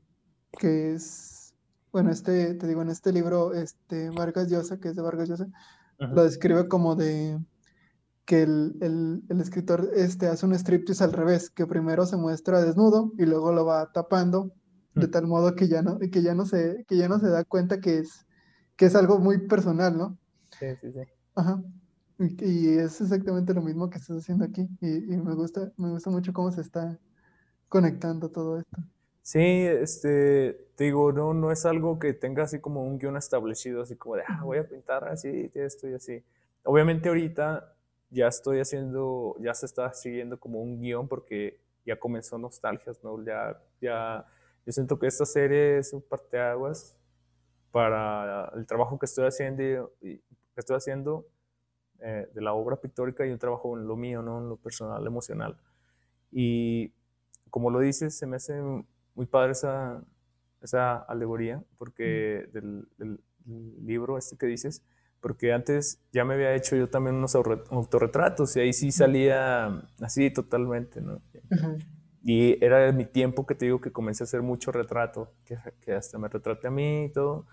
que es, bueno, este, te digo, en este libro, este, Vargas Llosa, que es de Vargas Llosa, lo describe como de que el, escritor este, hace un striptease al revés, que primero se muestra desnudo y luego lo va tapando de tal modo que ya no, que ya no se, que ya no se da cuenta que es, que es algo muy personal, ¿no? Sí, sí, sí. Ajá. Y, es exactamente lo mismo que estás haciendo aquí. Y, me gusta, me gusta mucho cómo se está conectando todo esto. Sí, este, te digo, no, no es algo que tenga así como un guion establecido, así como de, ah, voy a pintar así, esto y así. Obviamente ahorita ya estoy haciendo, ya se está siguiendo como un guion porque ya comenzó Nostalgias, ¿no? Ya, ya, yo siento que esta serie es un parteaguas para el trabajo que estoy haciendo que estoy haciendo eh, de la obra pictórica y un trabajo en lo mío, ¿no? En lo personal, emocional. Y como lo dices, se me hace muy padre esa, esa alegoría, porque del, libro este que dices, porque antes ya me había hecho yo también unos autorretratos y ahí sí salía así totalmente, ¿no? Y era mi tiempo que te digo que comencé a hacer mucho retrato, que, que hasta me retrate a mí y todo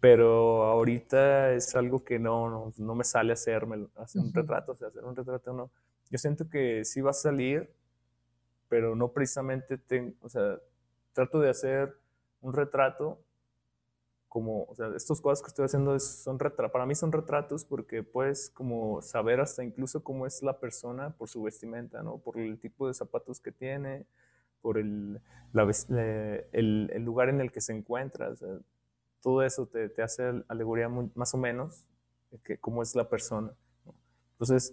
pero ahorita es algo que no, no, me sale hacerme, hacer un retrato, o sea, hacer un retrato no. Yo siento que sí va a salir, pero no precisamente, tengo, o sea, trato de hacer un retrato como, o sea, estas cosas que estoy haciendo son retratos, para mí son retratos porque puedes como saber hasta incluso cómo es la persona por su vestimenta, ¿no? Por el tipo de zapatos que tiene, por el, el, el lugar en el que se encuentra, o sea, todo eso te, te hace alegoría más o menos de que cómo es la persona. Entonces,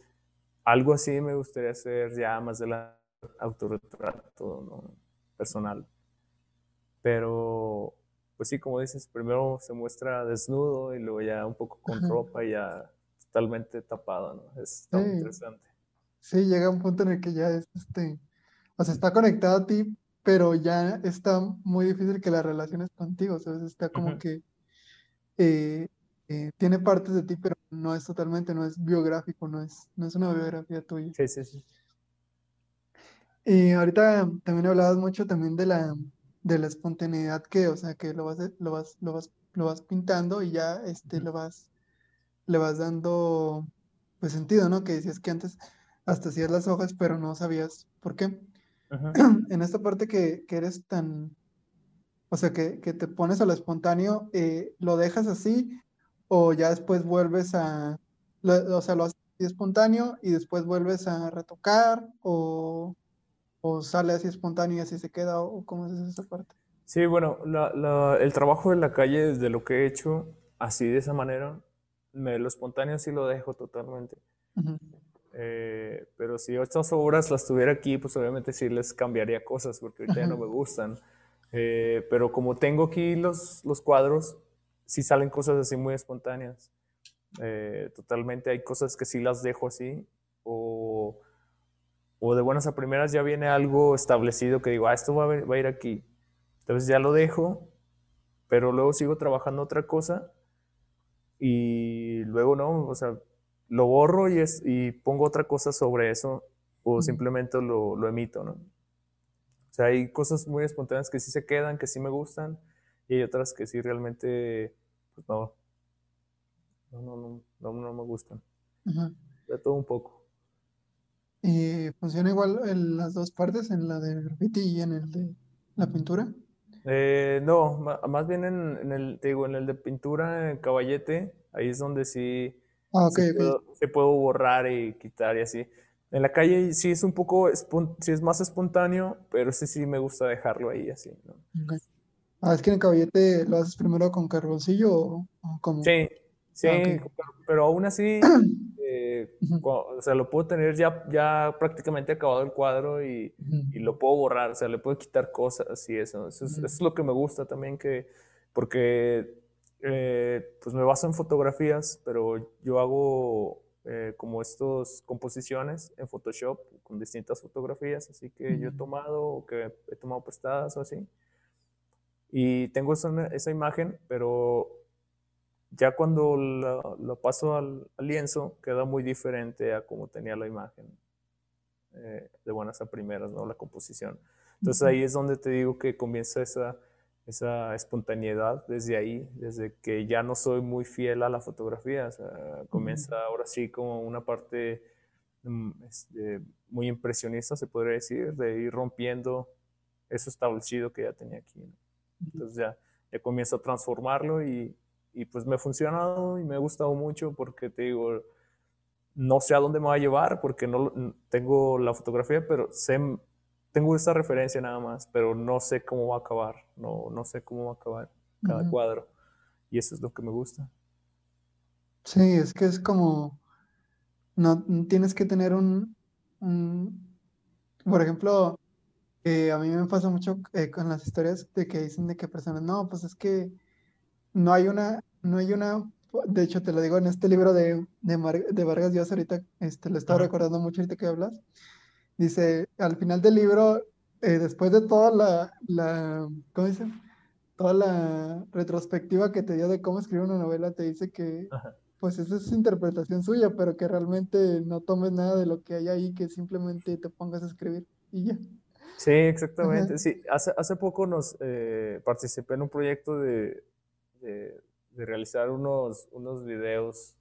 algo así me gustaría hacer ya más de la autorretrato ¿no? personal. Pero, pues sí, como dices, primero se muestra desnudo y luego ya un poco con ropa y ya totalmente tapado, ¿no? Es tan interesante. Sí, llega un punto en el que ya es este, o sea, está conectado a ti, pero ya está muy difícil que la relaciones contigo, ¿sabes? Está como que eh, eh, tiene partes de ti, pero no es totalmente, no es biográfico, no es, no es una biografía tuya. Sí, sí, sí. Y ahorita también hablabas mucho también de la, de la espontaneidad que, o sea, que lo vas, lo vas, lo vas, lo vas pintando y ya este, lo vas, le vas dando pues sentido, ¿no? Que decías que antes hasta hacías las hojas, pero no sabías por qué. en esta parte que, eres tan, o sea, que, te pones a lo espontáneo, eh, ¿lo dejas así o ya después vuelves a, o sea, lo haces espontáneo y después vuelves a retocar o, sale así espontáneo y así se queda o cómo es esa parte? Sí, bueno, el trabajo en la calle, desde lo que he hecho, así de esa manera, me, lo espontáneo sí lo dejo totalmente. Eh, pero si estas obras las tuviera aquí, pues obviamente sí les cambiaría cosas porque ahorita ya no me gustan. Eh, pero como tengo aquí los, los cuadros, sí salen cosas así muy espontáneas. Eh, totalmente hay cosas que sí las dejo así o, o, de buenas a primeras ya viene algo establecido que digo, ah, esto va a, va a ir aquí. Entonces ya lo dejo, pero luego sigo trabajando otra cosa y luego no, o sea, lo borro y, es, y pongo otra cosa sobre eso o simplemente lo, lo, emito, ¿no? O sea, hay cosas muy espontáneas que sí se quedan, que sí me gustan y hay otras que sí realmente, pues no, no, no, no, no, me gustan. De todo un poco. ¿Y funciona igual en las dos partes, en la de graffiti y en el de la pintura? Eh, no, más bien en, en, el, te digo, en el de pintura, en caballete, ahí es donde sí Ah, se, puedo, borrar y quitar y así. En la calle sí es un poco, sí es más espontáneo, pero sí sí me gusta dejarlo ahí así. ¿no? Ah, es que en el caballete lo haces primero con carboncillo o, como... Sí, sí, ah, pero, aún así, eh, o sea, lo puedo tener ya, ya prácticamente acabado el cuadro y, y, lo puedo borrar, o sea, le puedo quitar cosas y eso. Eso es, eso es lo que me gusta también, que, porque eh, pues me baso en fotografías, pero yo hago eh, como estas composiciones en Photoshop con distintas fotografías, así que yo he tomado o que he tomado prestadas o así. Y tengo esa, esa imagen, pero ya cuando lo, paso al, lienzo queda muy diferente a como tenía la imagen eh, de buenas a primeras, ¿no? La composición. Entonces ahí es donde te digo que comienza esa, esa espontaneidad desde ahí, desde que ya no soy muy fiel a la fotografía. O sea, comienza ahora sí como una parte mm, este, muy impresionista, se podría decir, de ir rompiendo eso establecido que ya tenía aquí. Entonces ya, ya comienzo a transformarlo y, y pues me ha funcionado y me ha gustado mucho porque te digo, no sé a dónde me va a llevar porque no tengo la fotografía, pero sé, tengo esa referencia nada más, pero no sé cómo va a acabar, no, no sé cómo va a acabar cada cuadro. Y eso es lo que me gusta. Sí, es que es como, no, tienes que tener un, por ejemplo, eh, a mí me pasa mucho eh, con las historias de que dicen de que personas, no, pues es que no hay una, no hay una, de hecho te lo digo en este libro de, de, Vargas Llosa, ahorita este, lo estaba recordando mucho ahorita que hablas, dice, al final del libro, eh, después de toda la, la, ¿cómo dice? Toda la retrospectiva que te dio de cómo escribir una novela, te dice que, pues esa es interpretación suya, pero que realmente no tomes nada de lo que hay ahí, que simplemente te pongas a escribir y ya. Sí, exactamente. Sí, hace, hace poco nos eh, participé en un proyecto de, de, realizar unos, unos videos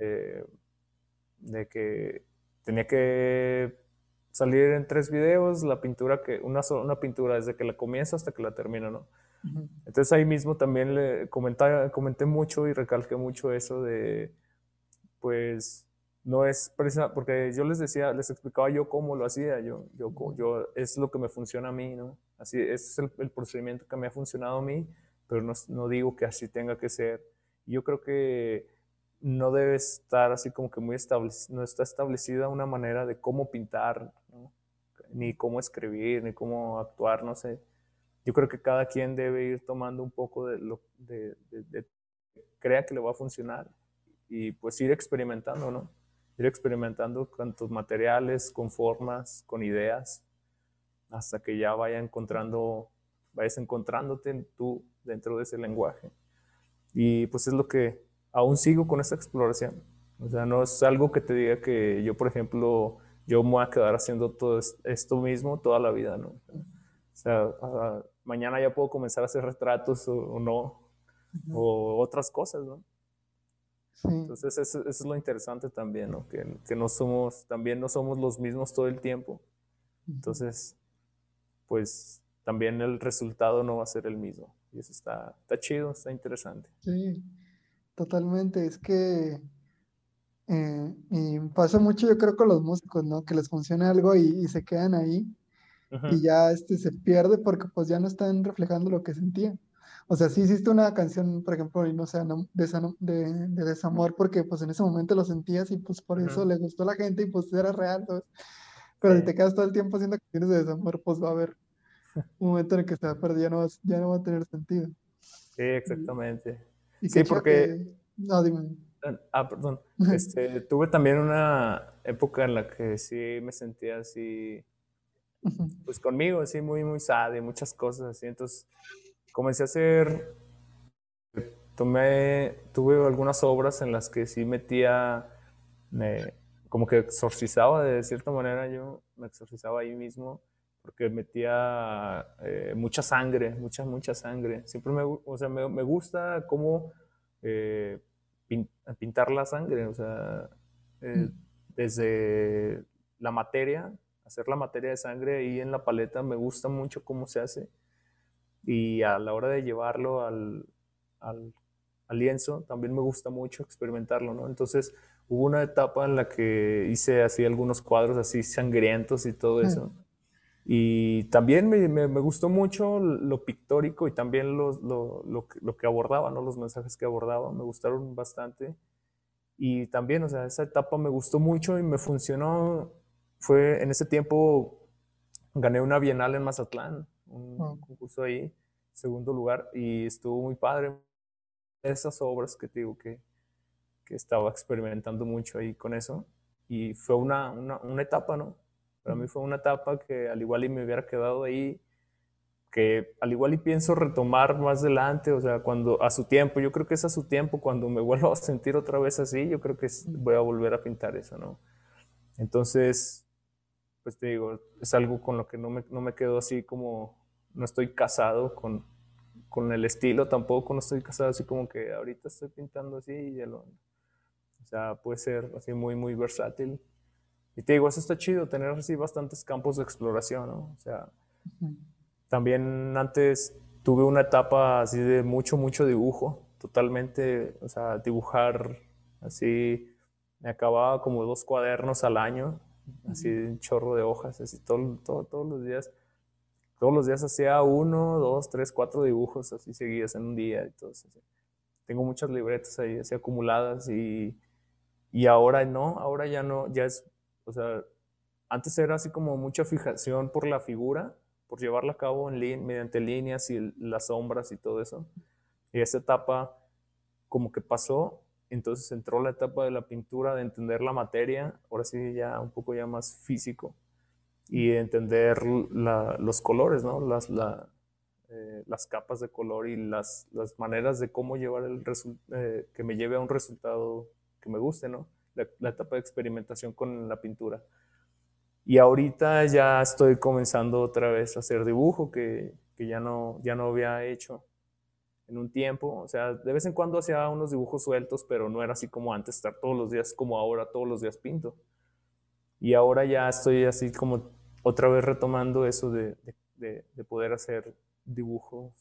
eh, de que tenía que salir en tres videos la pintura que una una pintura desde que la comienza hasta que la termina no entonces ahí mismo también le comenté, comenté mucho y recalqué mucho eso de pues no es porque yo les decía les explicaba yo cómo lo hacía yo yo yo es lo que me funciona a mí no así es el, el procedimiento que me ha funcionado a mí pero no, digo que así tenga que ser. Yo creo que no debe estar así como que muy establecida, no está establecida una manera de cómo pintar, ni cómo escribir, ni cómo actuar, no sé. Yo creo que cada quien debe ir tomando un poco de lo de, crea que le va a funcionar y pues ir experimentando, ¿no? Ir experimentando con tus materiales, con formas, con ideas, hasta que ya vaya encontrando, vayas encontrándote tú dentro de ese lenguaje. Y pues es lo que aún sigo con esa exploración. O sea, no es algo que te diga que yo, por ejemplo, yo me voy a quedar haciendo todo esto mismo toda la vida, ¿no? O sea, mañana ya puedo comenzar a hacer retratos o, no, o otras cosas, ¿no? Entonces eso, es lo interesante también, ¿no? Que, que, no somos, también no somos los mismos todo el tiempo. Entonces, pues también el resultado no va a ser el mismo. Y eso está, está chido, está interesante. Sí, totalmente. Es que eh, y pasa mucho, yo creo, con los músicos, ¿no? Que les funciona algo y, se quedan ahí y ya este se pierde porque pues ya no están reflejando lo que sentían. O sea, sí hiciste una canción, por ejemplo, y no sé, de, de, desamor porque pues en ese momento lo sentías y pues por eso le gustó a la gente y pues era real, Pero si te quedas todo el tiempo haciendo canciones de desamor, pues va a haber un momento en el que se va a perder, ya no, ya no va a tener sentido. Sí, exactamente. sí, porque... No, dime. Ah, perdón. Este, tuve también una época en la que sí me sentía así, pues conmigo, así muy, muy sad y muchas cosas así. Entonces comencé a hacer, tomé, tuve algunas obras en las que sí metía, me, como que exorcizaba de cierta manera yo, me exorcizaba ahí mismo porque metía eh, mucha sangre, mucha, mucha sangre. Siempre me, o sea, me, me gusta cómo eh, pintar la sangre, o sea, eh, mm. desde la materia, hacer la materia de sangre ahí en la paleta, me gusta mucho cómo se hace. Y a la hora de llevarlo al, al, lienzo, también me gusta mucho experimentarlo, ¿no? Entonces, hubo una etapa en la que hice así algunos cuadros así sangrientos y todo mm. Y también me, me, gustó mucho lo pictórico y también lo, lo, lo, lo, que abordaba, ¿no? los mensajes que abordaba, me gustaron bastante. Y también, o sea, esa etapa me gustó mucho y me funcionó. Fue en ese tiempo, gané una bienal en Mazatlán, un ah. concurso ahí, segundo lugar, y estuvo muy padre. Esas obras que te digo que, que estaba experimentando mucho ahí con eso. Y fue una, una, una etapa, ¿no? Para mí fue una etapa que al igual y me hubiera quedado ahí, que al igual y pienso retomar más adelante, o sea, cuando a su tiempo, yo creo que es a su tiempo, cuando me vuelva a sentir otra vez así, yo creo que voy a volver a pintar eso, ¿no? Entonces, pues te digo, es algo con lo que no me, no me quedo así como, no estoy casado con, con el estilo, tampoco no estoy casado así como que ahorita estoy pintando así y ya lo... O sea, puede ser así muy, muy versátil. Y te digo, eso está chido, tener así bastantes campos de exploración, ¿no? O sea, también antes tuve una etapa así de mucho, mucho dibujo, totalmente, o sea, dibujar así, me acababa como dos cuadernos al año, así un chorro de hojas, así todo, todos los días. Todos los días hacía uno, dos, tres, cuatro dibujos así seguidos en un día. Entonces, tengo muchas libretas ahí así acumuladas y, y ahora no, ahora ya no, ya es, o sea, antes era así como mucha fijación por la figura, por llevarla a cabo en mediante líneas y las sombras y todo eso. Y esa etapa como que pasó, entonces entró la etapa de la pintura, de entender la materia, ahora sí ya un poco ya más físico, y entender los colores, ¿no? Las, eh, las capas de color y las, las maneras de cómo llevar el eh, que me lleve a un resultado que me guste, ¿no? La etapa de experimentación con la pintura. Y ahorita ya estoy comenzando otra vez a hacer dibujo que, que, ya, no, ya no había hecho en un tiempo. O sea, de vez en cuando hacía unos dibujos sueltos, pero no era así como antes, estar todos los días como ahora, todos los días pinto. Y ahora ya estoy así como otra vez retomando eso de, de, de poder hacer dibujos,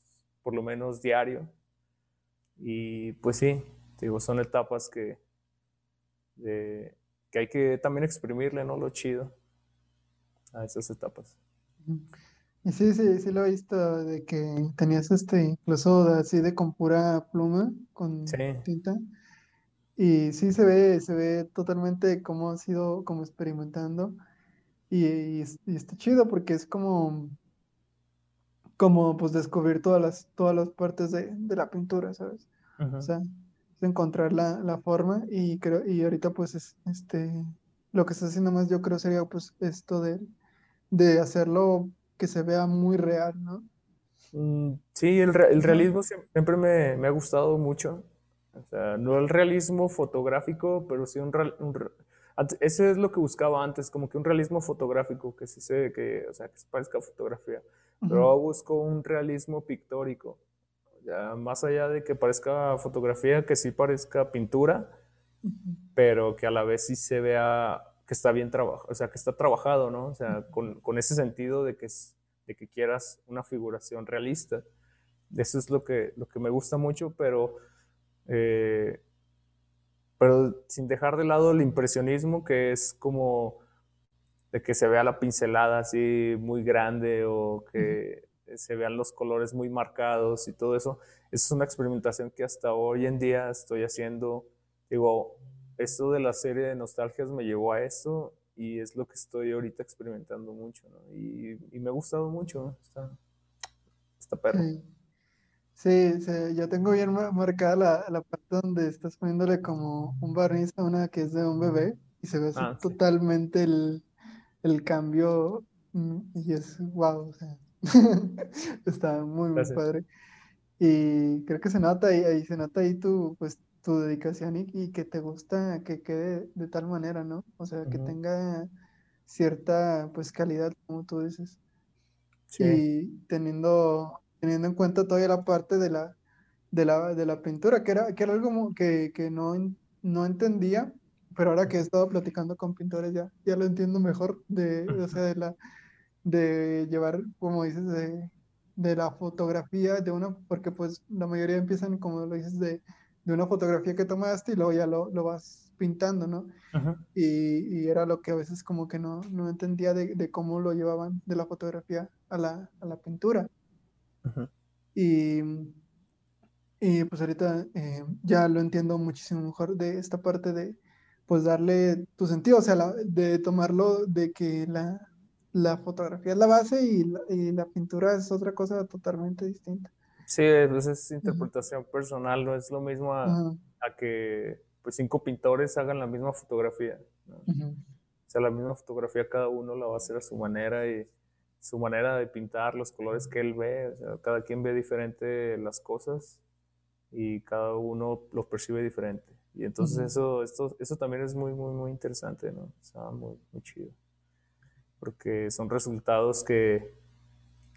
por lo menos diario. Y pues sí, digo, son etapas que, que hay que también exprimirle, ¿no? Lo chido a esas etapas. Y sí, sí, sí lo he visto, de que tenías este, incluso así de con pura pluma, con tinta. Y sí se ve, se ve totalmente cómo ha sido como experimentando. Y, está chido porque es como, como pues descubrir todas las, todas las partes de, la pintura, ¿sabes? O sea, es encontrar la, la, forma y creo, y ahorita pues es, este, lo que está haciendo más yo creo sería pues esto de de hacerlo que se vea muy real, ¿no? Mm, sí, el, el realismo siempre me, me, ha gustado mucho. O sea, no el realismo fotográfico, pero sí un, un ese es lo que buscaba antes, como que un realismo fotográfico, que sí se, que, o sea, que se parezca fotografía. Pero busco un realismo pictórico. Ya, más allá de que parezca fotografía, que sí parezca pintura, pero que a la vez sí se vea que está bien trabajado, o sea, que está trabajado, ¿no? O sea, con, con ese sentido de que, de que quieras una figuración realista. Eso es lo que, lo que me gusta mucho, pero, eh, pero sin dejar de lado el impresionismo, que es como de que se vea la pincelada así muy grande o que se vean los colores muy marcados y todo eso. Es una experimentación que hasta hoy en día estoy haciendo. Digo, esto de la serie de nostalgias me llevó a esto y es lo que estoy ahorita experimentando mucho, ¿no? Y, me ha gustado mucho, está, está perro. Sí. Sí, yo tengo bien marcada la, la, parte donde estás poniéndole como un barniz a una que es de un bebé y se ve ah, totalmente el, el, cambio mm, y es wow, o sea, está muy, muy padre. Y creo que se nota ahí, ahí se nota ahí tu, pues, tu dedicación y, que te gusta que quede de tal manera, ¿no? O sea, que tenga cierta, pues, calidad, como tú dices. Y teniendo, teniendo en cuenta todavía la parte de la, de la, de la pintura, que era, que era algo que, que no, no entendía, pero ahora que he estado platicando con pintores ya, ya lo entiendo mejor, de, o sea, de, la, de llevar, como dices, de, de la fotografía de una, porque pues la mayoría empiezan, como lo dices, de de una fotografía que tomaste y luego ya lo, lo vas pintando, ¿no? Y, y, era lo que a veces como que no, no entendía de, de, cómo lo llevaban de la fotografía a la, a la pintura. y, y, pues ahorita eh, ya lo entiendo muchísimo mejor de esta parte de pues darle tu sentido, o sea, de tomarlo de que la, la fotografía es la base y la, y la pintura es otra cosa totalmente distinta. Sí, pues es interpretación personal, no es lo mismo a, que pues cinco pintores hagan la misma fotografía. O sea, la misma fotografía cada uno la va a hacer a su manera y su manera de pintar, los colores que él ve, o sea, cada quien ve diferente las cosas y cada uno lo percibe diferente. Y entonces eso, esto, eso también es muy, muy, muy interesante, ¿no? O sea, muy, muy chido. Porque son resultados que,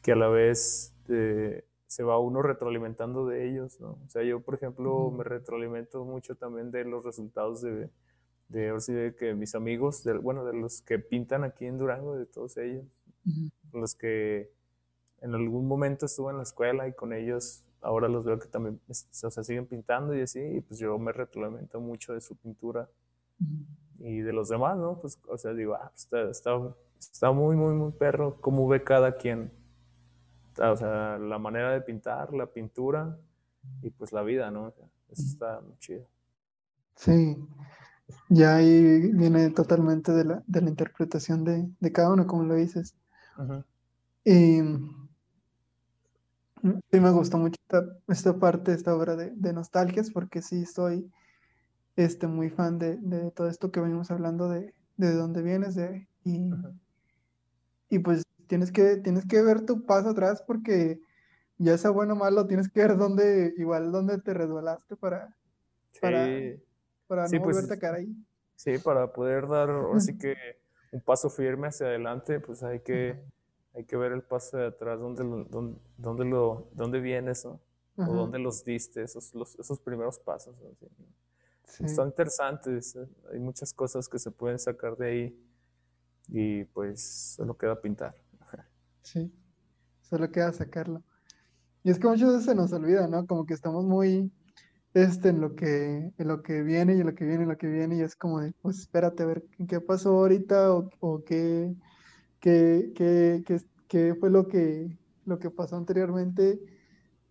que a la vez eh, se va uno retroalimentando de ellos, ¿no? O sea, yo, por ejemplo, me retroalimento mucho también de los resultados de, de, que mis amigos, de, bueno, de los que pintan aquí en Durango, de todos ellos, los que en algún momento estuve en la escuela y con ellos ahora los veo que también o sea, siguen pintando y así, y pues yo me retroalimento mucho de su pintura y de los demás, ¿no? Pues, o sea, digo, ah, pues, está, está, muy, muy, muy perro cómo ve cada quien, o sea, la manera de pintar, la pintura y pues la vida, ¿no? eso está muy chido. Sí, ya ahí viene totalmente de la, de la interpretación de, de, cada uno, como lo dices. Y Mm, sí, me gustó mucho esta, parte, esta obra de, de, nostalgias, porque sí soy este, muy fan de, de, todo esto que venimos hablando de, de dónde vienes de, y, y, pues tienes que, tienes que ver tu paso atrás porque ya sea bueno o malo, tienes que ver dónde, igual dónde te resbalaste para, para, para no pues, volverte a caer ahí. Sí, para poder dar así que un paso firme hacia adelante, pues hay que hay que ver el paso de atrás, dónde, dónde, dónde, lo, dónde vienes, ¿no? O dónde los diste, esos, esos primeros pasos. Están interesantes, ¿eh? hay muchas cosas que se pueden sacar de ahí y pues solo queda pintar. Sí, solo queda sacarlo. Y es que muchas veces se nos olvida, ¿no? Como que estamos muy este, en, lo que, en lo que viene y en lo que viene y lo que viene y es como de, pues espérate a ver qué pasó ahorita o, o qué qué, qué, qué, qué fue lo que, lo que pasó anteriormente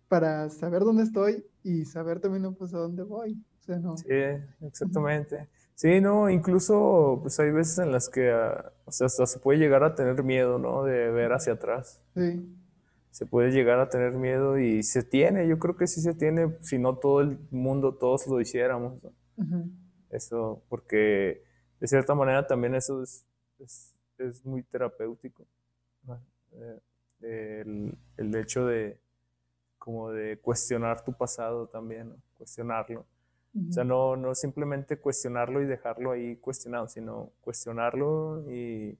para saber dónde estoy y saber también pues, a dónde voy. Sí, exactamente. Sí, no, incluso pues hay veces en las que, ah, o sea, hasta se puede llegar a tener miedo, ¿no? De ver hacia atrás. Sí. Se puede llegar a tener miedo y se tiene, yo creo que sí se tiene, si no todo el mundo, todos lo hiciéramos. Eso, porque de cierta manera también eso es es muy terapéutico. Eh, el, hecho de como de cuestionar tu pasado también, cuestionarlo. O sea, no, no simplemente cuestionarlo y dejarlo ahí cuestionado, sino cuestionarlo y,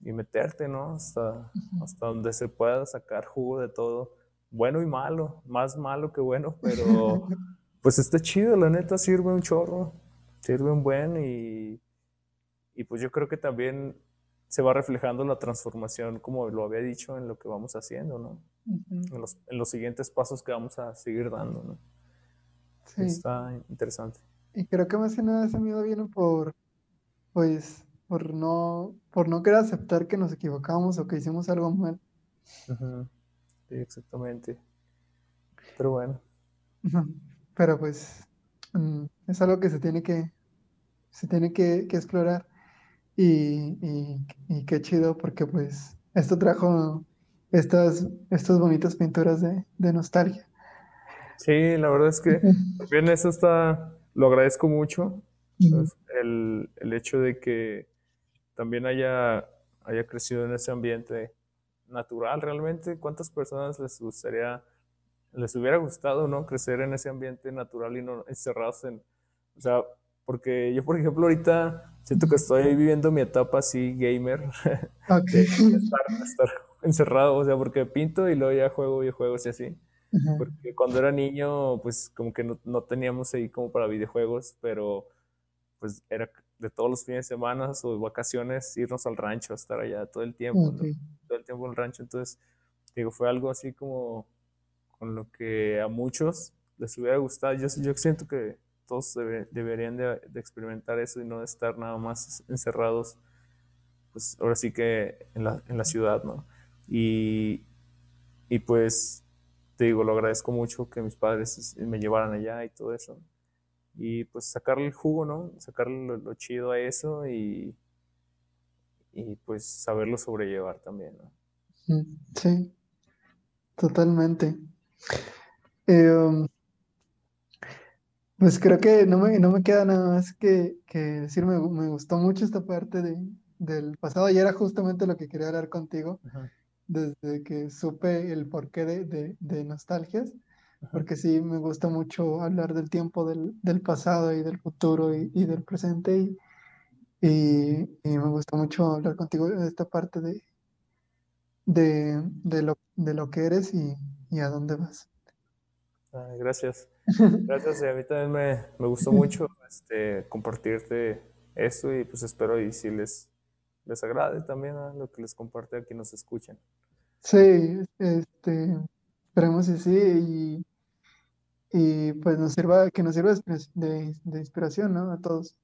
y meterte, ¿no? Hasta, hasta donde se pueda sacar jugo de todo, bueno y malo, más malo que bueno, pero pues está chido, la neta sirve un chorro, sirve un buen y, y pues yo creo que también se va reflejando la transformación, como lo había dicho, en lo que vamos haciendo, ¿no? en, los, en, los, siguientes pasos que vamos a seguir dando, ¿no? Sí. Está interesante. Y creo que más que nada ese miedo viene por, pues, por no, por no querer aceptar que nos equivocamos o que hicimos algo mal. Sí, exactamente. Pero bueno. Pero pues mm, es algo que se tiene que, se tiene que, que explorar. Y, y, qué chido porque pues esto trajo estas, estas bonitas pinturas de, de nostalgia. Sí, la verdad es que también eso está, lo agradezco mucho, el, el, hecho de que también haya, haya crecido en ese ambiente natural realmente. ¿Cuántas personas les gustaría, les hubiera gustado, no? Crecer en ese ambiente natural y no encerrados en, o sea, porque yo, por ejemplo, ahorita siento que estoy viviendo mi etapa así gamer. Okay. estar, encerrado, o sea, porque pinto y luego ya juego videojuegos y así. Porque cuando era niño, pues como que no, no, teníamos ahí como para videojuegos, pero pues era de todos los fines de semana o vacaciones irnos al rancho, estar allá todo el tiempo, todo el tiempo en el rancho. Entonces, digo, fue algo así como con lo que a muchos les hubiera gustado. Yo, yo siento que todos deberían de, experimentar eso y no estar nada más encerrados, pues ahora sí que en la, en la ciudad, ¿no? Y, y, pues te digo, lo agradezco mucho que mis padres me llevaran allá y todo eso. Y pues sacarle el jugo, ¿no? Sacarle lo, chido a eso y, y pues saberlo sobrellevar también, ¿no? Sí, totalmente. Eh, um, Pues creo que no me, no me queda nada más que, que decir, me, me gustó mucho esta parte de, del pasado y era justamente lo que quería hablar contigo desde que supe el porqué de, de, de nostalgias, porque sí me gusta mucho hablar del tiempo del, del pasado y del futuro y, y del presente y, y, y, me gusta mucho hablar contigo de esta parte de, de, de, lo, de lo que eres y, y a dónde vas. gracias. Gracias, a mí también me, me gustó mucho este, compartirte esto y pues espero y si les les agrade también a lo que les comparte a quienes nos escuchan. Sí, este, esperemos que sí, y, y, pues nos sirva, que nos sirva de, de inspiración, ¿no? A todos.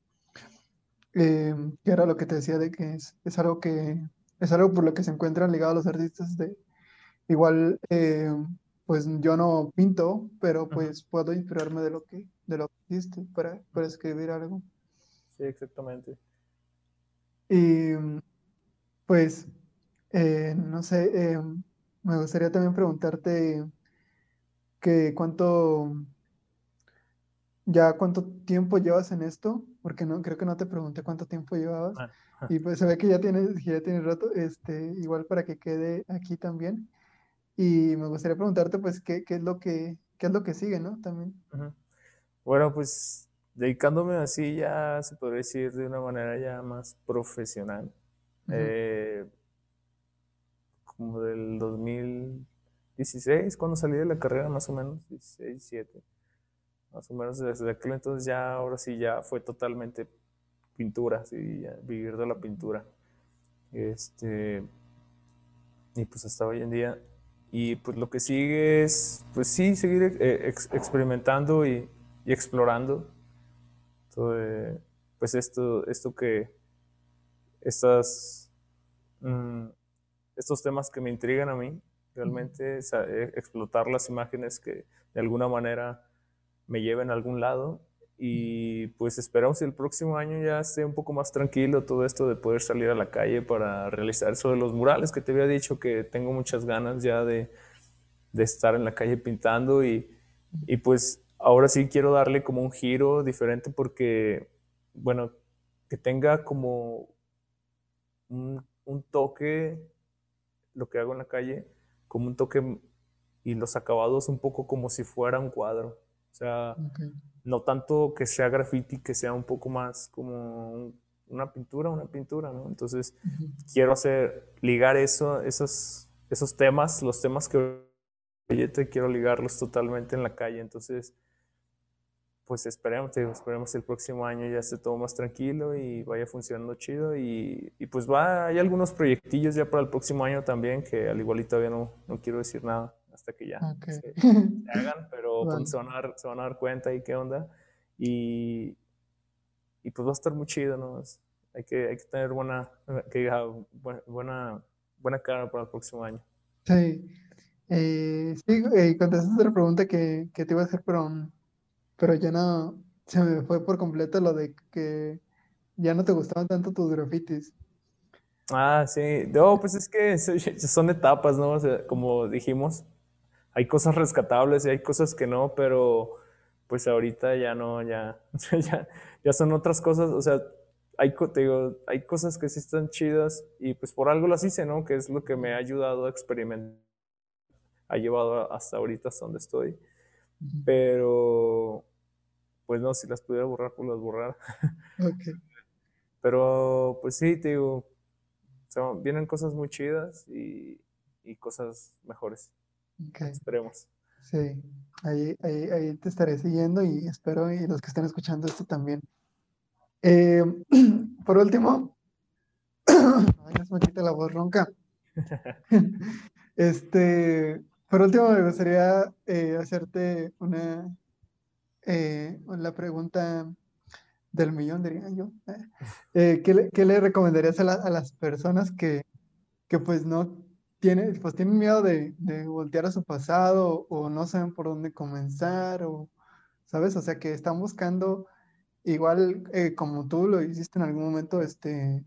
Eh, que era lo que te decía de que es, es, algo que es algo por lo que se encuentran ligados los artistas de igual eh, pues yo no pinto pero pues puedo inspirarme de lo que de lo que hiciste para, para escribir algo sí exactamente y pues, eh, no sé, eh, me gustaría también preguntarte que cuánto, ya cuánto tiempo llevas en esto, porque no, creo que no te pregunté cuánto tiempo llevabas. Ah, y pues se ve que ya tienes, ya tienes rato, este, igual para que quede aquí también. Y me gustaría preguntarte, pues, qué, qué es lo que, qué es lo que sigue, ¿no? También. Bueno, pues dedicándome así ya se podría decir de una manera ya más profesional. eh, como del 2016, cuando salí de la carrera más o menos, 16, 17. Más o menos desde aquel entonces ya, ahora sí ya fue totalmente pintura, sí, vivir de la pintura. Este, y pues hasta hoy en día. Y pues lo que sigue es, pues sí, seguir eh, experimentando y, explorando pues esto, esto que, estas, mm, estos temas que me intrigan a mí, realmente eh, explotar las imágenes que de alguna manera me lleven a algún lado. Y pues esperamos que el próximo año ya esté un poco más tranquilo todo esto de poder salir a la calle para realizar eso de los murales que te había dicho que tengo muchas ganas ya de, de estar en la calle pintando y, y pues ahora sí quiero darle como un giro diferente porque, bueno, que tenga como un, toque, lo que hago en la calle, como un toque y los acabados un poco como si fuera un cuadro. O sea, no tanto que sea graffiti, que sea un poco más como una pintura, una pintura, ¿no? Entonces, quiero hacer, ligar eso, esos, esos temas, los temas que quiero ligarlos totalmente en la calle. Entonces, pues esperemos, esperemos el próximo año ya esté todo más tranquilo y vaya funcionando chido. Y, y, pues va, hay algunos proyectillos ya para el próximo año también, que al igual todavía no, no quiero decir nada hasta que ya se, hagan, pero pues se, van a dar, se, van a dar, cuenta y qué onda. Y, y pues va a estar muy chido, ¿no? hay, que, hay que tener buena, que, buena, buena cara para el próximo año. Sí. Eh, sí, eh, contestaste la pregunta que, que te iba a hacer, pero pero ya no, se me fue por completo lo de que ya no te gustaban tanto tus grafitis. Ah, sí. No, pues es que son etapas, ¿no? O sea, como dijimos, hay cosas rescatables y hay cosas que no, pero pues ahorita ya no, ya, ya, ya son otras cosas, o sea, hay, te digo, hay cosas que sí están chidas y pues por algo las hice, ¿no? Que es lo que me ha ayudado a experimentar, ha llevado hasta ahorita hasta donde estoy. Pero pues no, si las pudiera borrar, pues las borrar. Pero pues sí, te digo, vienen cosas muy chidas y, cosas mejores. Esperemos. Sí, ahí, ahí, te estaré siguiendo y espero y los que estén escuchando esto también. Eh, por último, ay, me quita la voz ronca. este, por último, me gustaría eh, hacerte una, eh, la pregunta del millón, diría yo. Eh, eh, ¿qué, le, ¿qué, le, recomendarías a, a, las personas que, que pues no tienen, pues tienen miedo de, de, voltear a su pasado o no saben por dónde comenzar o, ¿sabes? O sea, que están buscando, igual como tú lo hiciste en algún momento, este,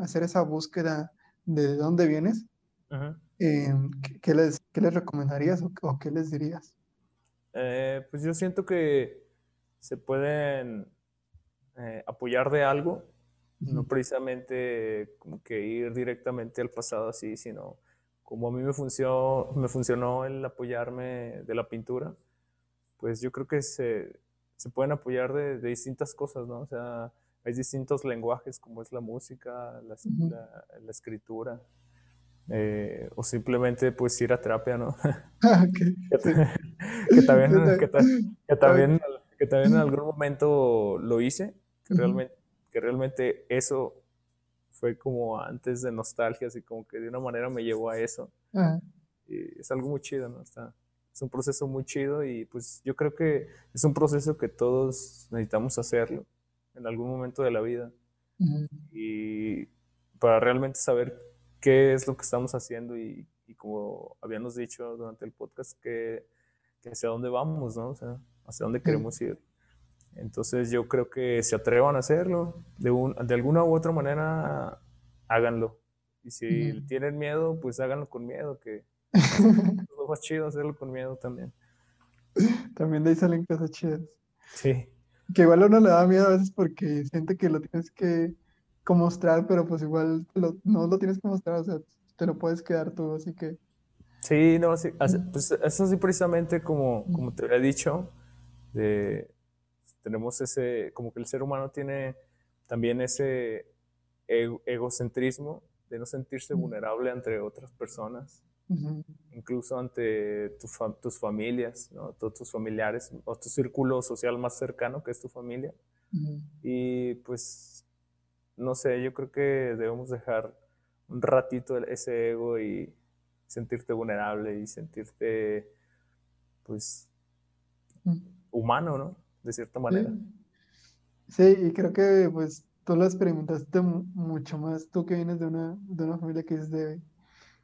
hacer esa búsqueda de dónde vienes. ¿qué, les, ¿Qué les recomendarías o, o qué les dirías? Eh, pues yo siento que se pueden eh, apoyar de algo, no precisamente como que ir directamente al pasado así, sino como a mí me funcionó, me funcionó el apoyarme de la pintura, pues yo creo que se, se pueden apoyar de, distintas cosas, ¿no? O sea, hay distintos lenguajes como es la música, la, la, escritura, eh, o simplemente pues ir a terapia, ¿no? Ah, que, también, que, también, que también en algún momento lo hice, que, realmente, que realmente eso fue como antes de nostalgia, así como que de una manera me llevó a eso. Y es algo muy chido, ¿no? Está, es un proceso muy chido y pues yo creo que es un proceso que todos necesitamos hacerlo en algún momento de la vida. Y para realmente saber qué es lo que estamos haciendo y, como habíamos dicho durante el podcast, que, hacia dónde vamos, ¿no? O sea, hacia dónde queremos ir. Entonces yo creo que se atrevan a hacerlo, de, de alguna u otra manera háganlo. Y si tienen miedo, pues háganlo con miedo, que es más chido hacerlo con miedo también. También de ahí salen cosas chidas. Sí. Que igual a uno le da miedo a veces porque siente que lo tienes que, mostrar, pero pues igual no lo tienes que mostrar, o sea, te lo puedes quedar tú, así que... Sí, no, sí, pues es así precisamente como, como te había dicho, de, tenemos ese, como que el ser humano tiene también ese egocentrismo de no sentirse vulnerable entre otras personas, incluso ante tus familias, ¿no? todos tus familiares o tu círculo social más cercano que es tu familia. Y pues, no sé, yo creo que debemos dejar un ratito ese ego y sentirte vulnerable y sentirte, pues, humano, ¿no? de cierta manera. Sí. y creo que pues tú lo experimentaste mucho más, tú que vienes de una, de una familia que es de,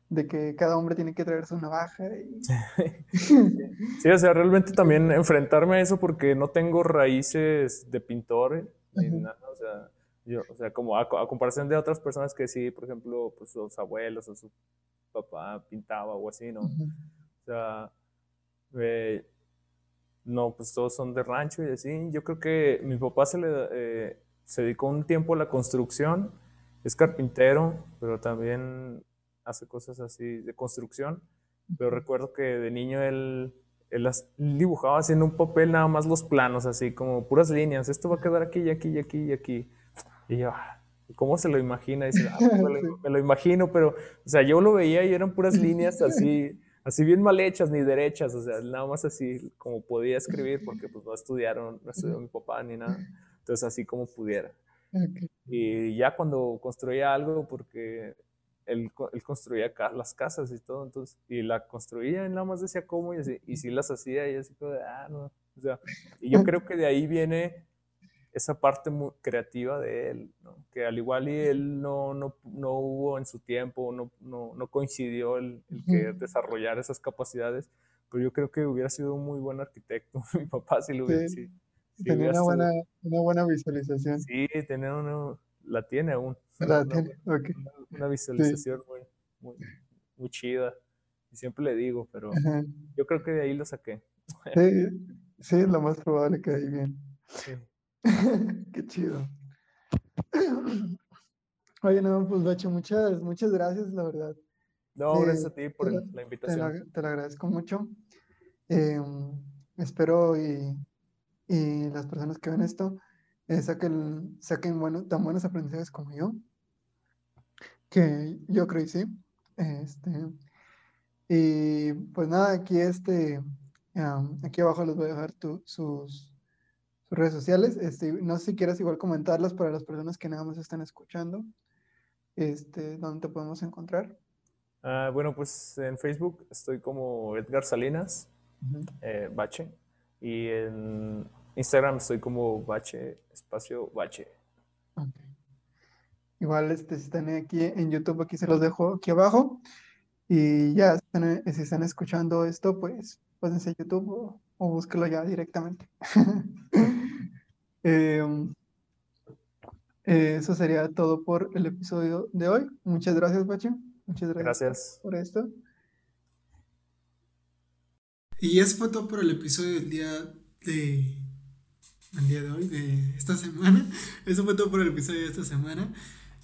de que cada hombre tiene que traerse una baja. sí, o sea, realmente también enfrentarme a eso porque no tengo raíces de pintor, ni nada, o sea, yo, o sea, como a, comparación de otras personas que sí, por ejemplo, pues sus abuelos o su papá pintaba o así, ¿no? O sea, eh, no, pues todos son de rancho y así. Yo creo que mi papá se, le, eh, se dedicó un tiempo a la construcción, es carpintero, pero también hace cosas así de construcción. Pero recuerdo que de niño él, él, dibujaba haciendo un papel nada más los planos, así como puras líneas. Esto va a quedar aquí y aquí y aquí y aquí. Y yo, ah, ¿cómo se lo imagina? Y dice, ah, pues me, lo, me, lo, imagino, pero, o sea, yo lo veía y eran puras líneas así así bien mal hechas ni derechas, o sea, nada más así como podía escribir, porque pues no estudiaron, no estudió mi papá ni nada, entonces así como pudiera. Y ya cuando construía algo, porque él, él, construía las casas y todo, entonces, y la construía, y nada más decía cómo, y, así, y sí las hacía, y así como de, ah, no, o sea, y yo creo que de ahí viene esa parte muy creativa de él, ¿no? que al igual y él no, no, no hubo en su tiempo, no, no, no coincidió el, el, que desarrollar esas capacidades, pero yo creo que hubiera sido un muy buen arquitecto, mi papá si lo hubiera, sí, tenía una, buena, una buena visualización. Sí, tenía una, la tiene aún. La una, tiene, okay. una, visualización muy, muy, muy, chida, y siempre le digo, pero yo creo que de ahí lo saqué. Sí, sí, lo más probable que de ahí bien. Sí. Qué chido. Oye, no, pues Bacho, muchas, muchas gracias, la verdad. No, gracias a ti por la invitación. Te lo, agradezco mucho. Em, espero y, y, las personas que ven esto eh, saquen, saquen bueno, tan buenos aprendizajes como yo, que yo creo que sí. Este, y pues nada, aquí este, aquí abajo les voy a dejar tu, sus, redes sociales. Este, no sé si quieres igual comentarlas para las personas que nada más están escuchando. Este, ¿Dónde te podemos encontrar? Ah, bueno, pues en Facebook estoy como Edgar Salinas, eh, Bache. Y en Instagram estoy como Bache, espacio Bache. Igual este, si están aquí en YouTube, aquí se los dejo aquí abajo. Y ya, si están escuchando esto, pues pásense a YouTube o, o búsquelo ya directamente. Em, eh, eso sería todo por el episodio de hoy. Muchas gracias, Bache. Muchas gracias, gracias. por esto. Y eso fue todo por el episodio del día de. El día de hoy, de esta semana. Eso fue todo por el episodio de esta semana.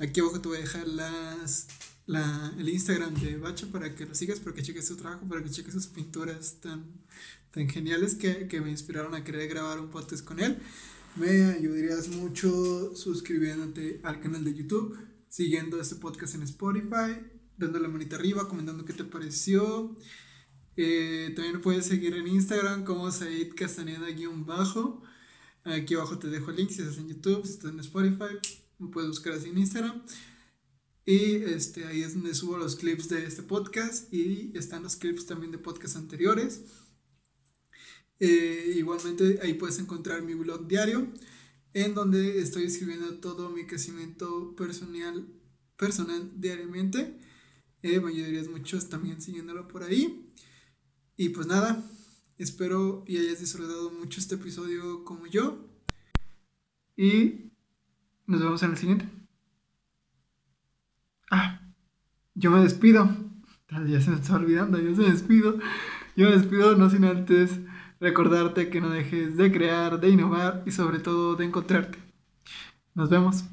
Aquí abajo te voy a dejar las, la, el Instagram de Bacho para que lo sigas, para que cheques su trabajo, para que cheques sus pinturas tan, tan geniales que, que me inspiraron a querer grabar un podcast con él. Me ayudarías mucho suscribiéndote al canal de YouTube, siguiendo este podcast en Spotify, dándole manita arriba, comentando qué te pareció. Eh, también puedes seguir en Instagram como Said Castaneda-bajo. Aquí abajo te dejo el link si estás en YouTube, si estás en Spotify, me puedes buscar así en Instagram. Y este, ahí es donde subo los clips de este podcast y están los clips también de podcasts anteriores. Eh, igualmente ahí puedes encontrar mi blog diario en donde estoy escribiendo todo mi crecimiento personal, personal diariamente. Eh, me ayudarías mucho también siguiéndolo por ahí. Y pues nada, espero y hayas disfrutado mucho este episodio como yo. Y nos vemos en el siguiente. Ah, yo me despido. Ya se me está olvidando, yo me despido. Yo me despido no sin antes recordarte que no dejes de crear, de innovar y sobre todo de encontrarte. Nos vemos.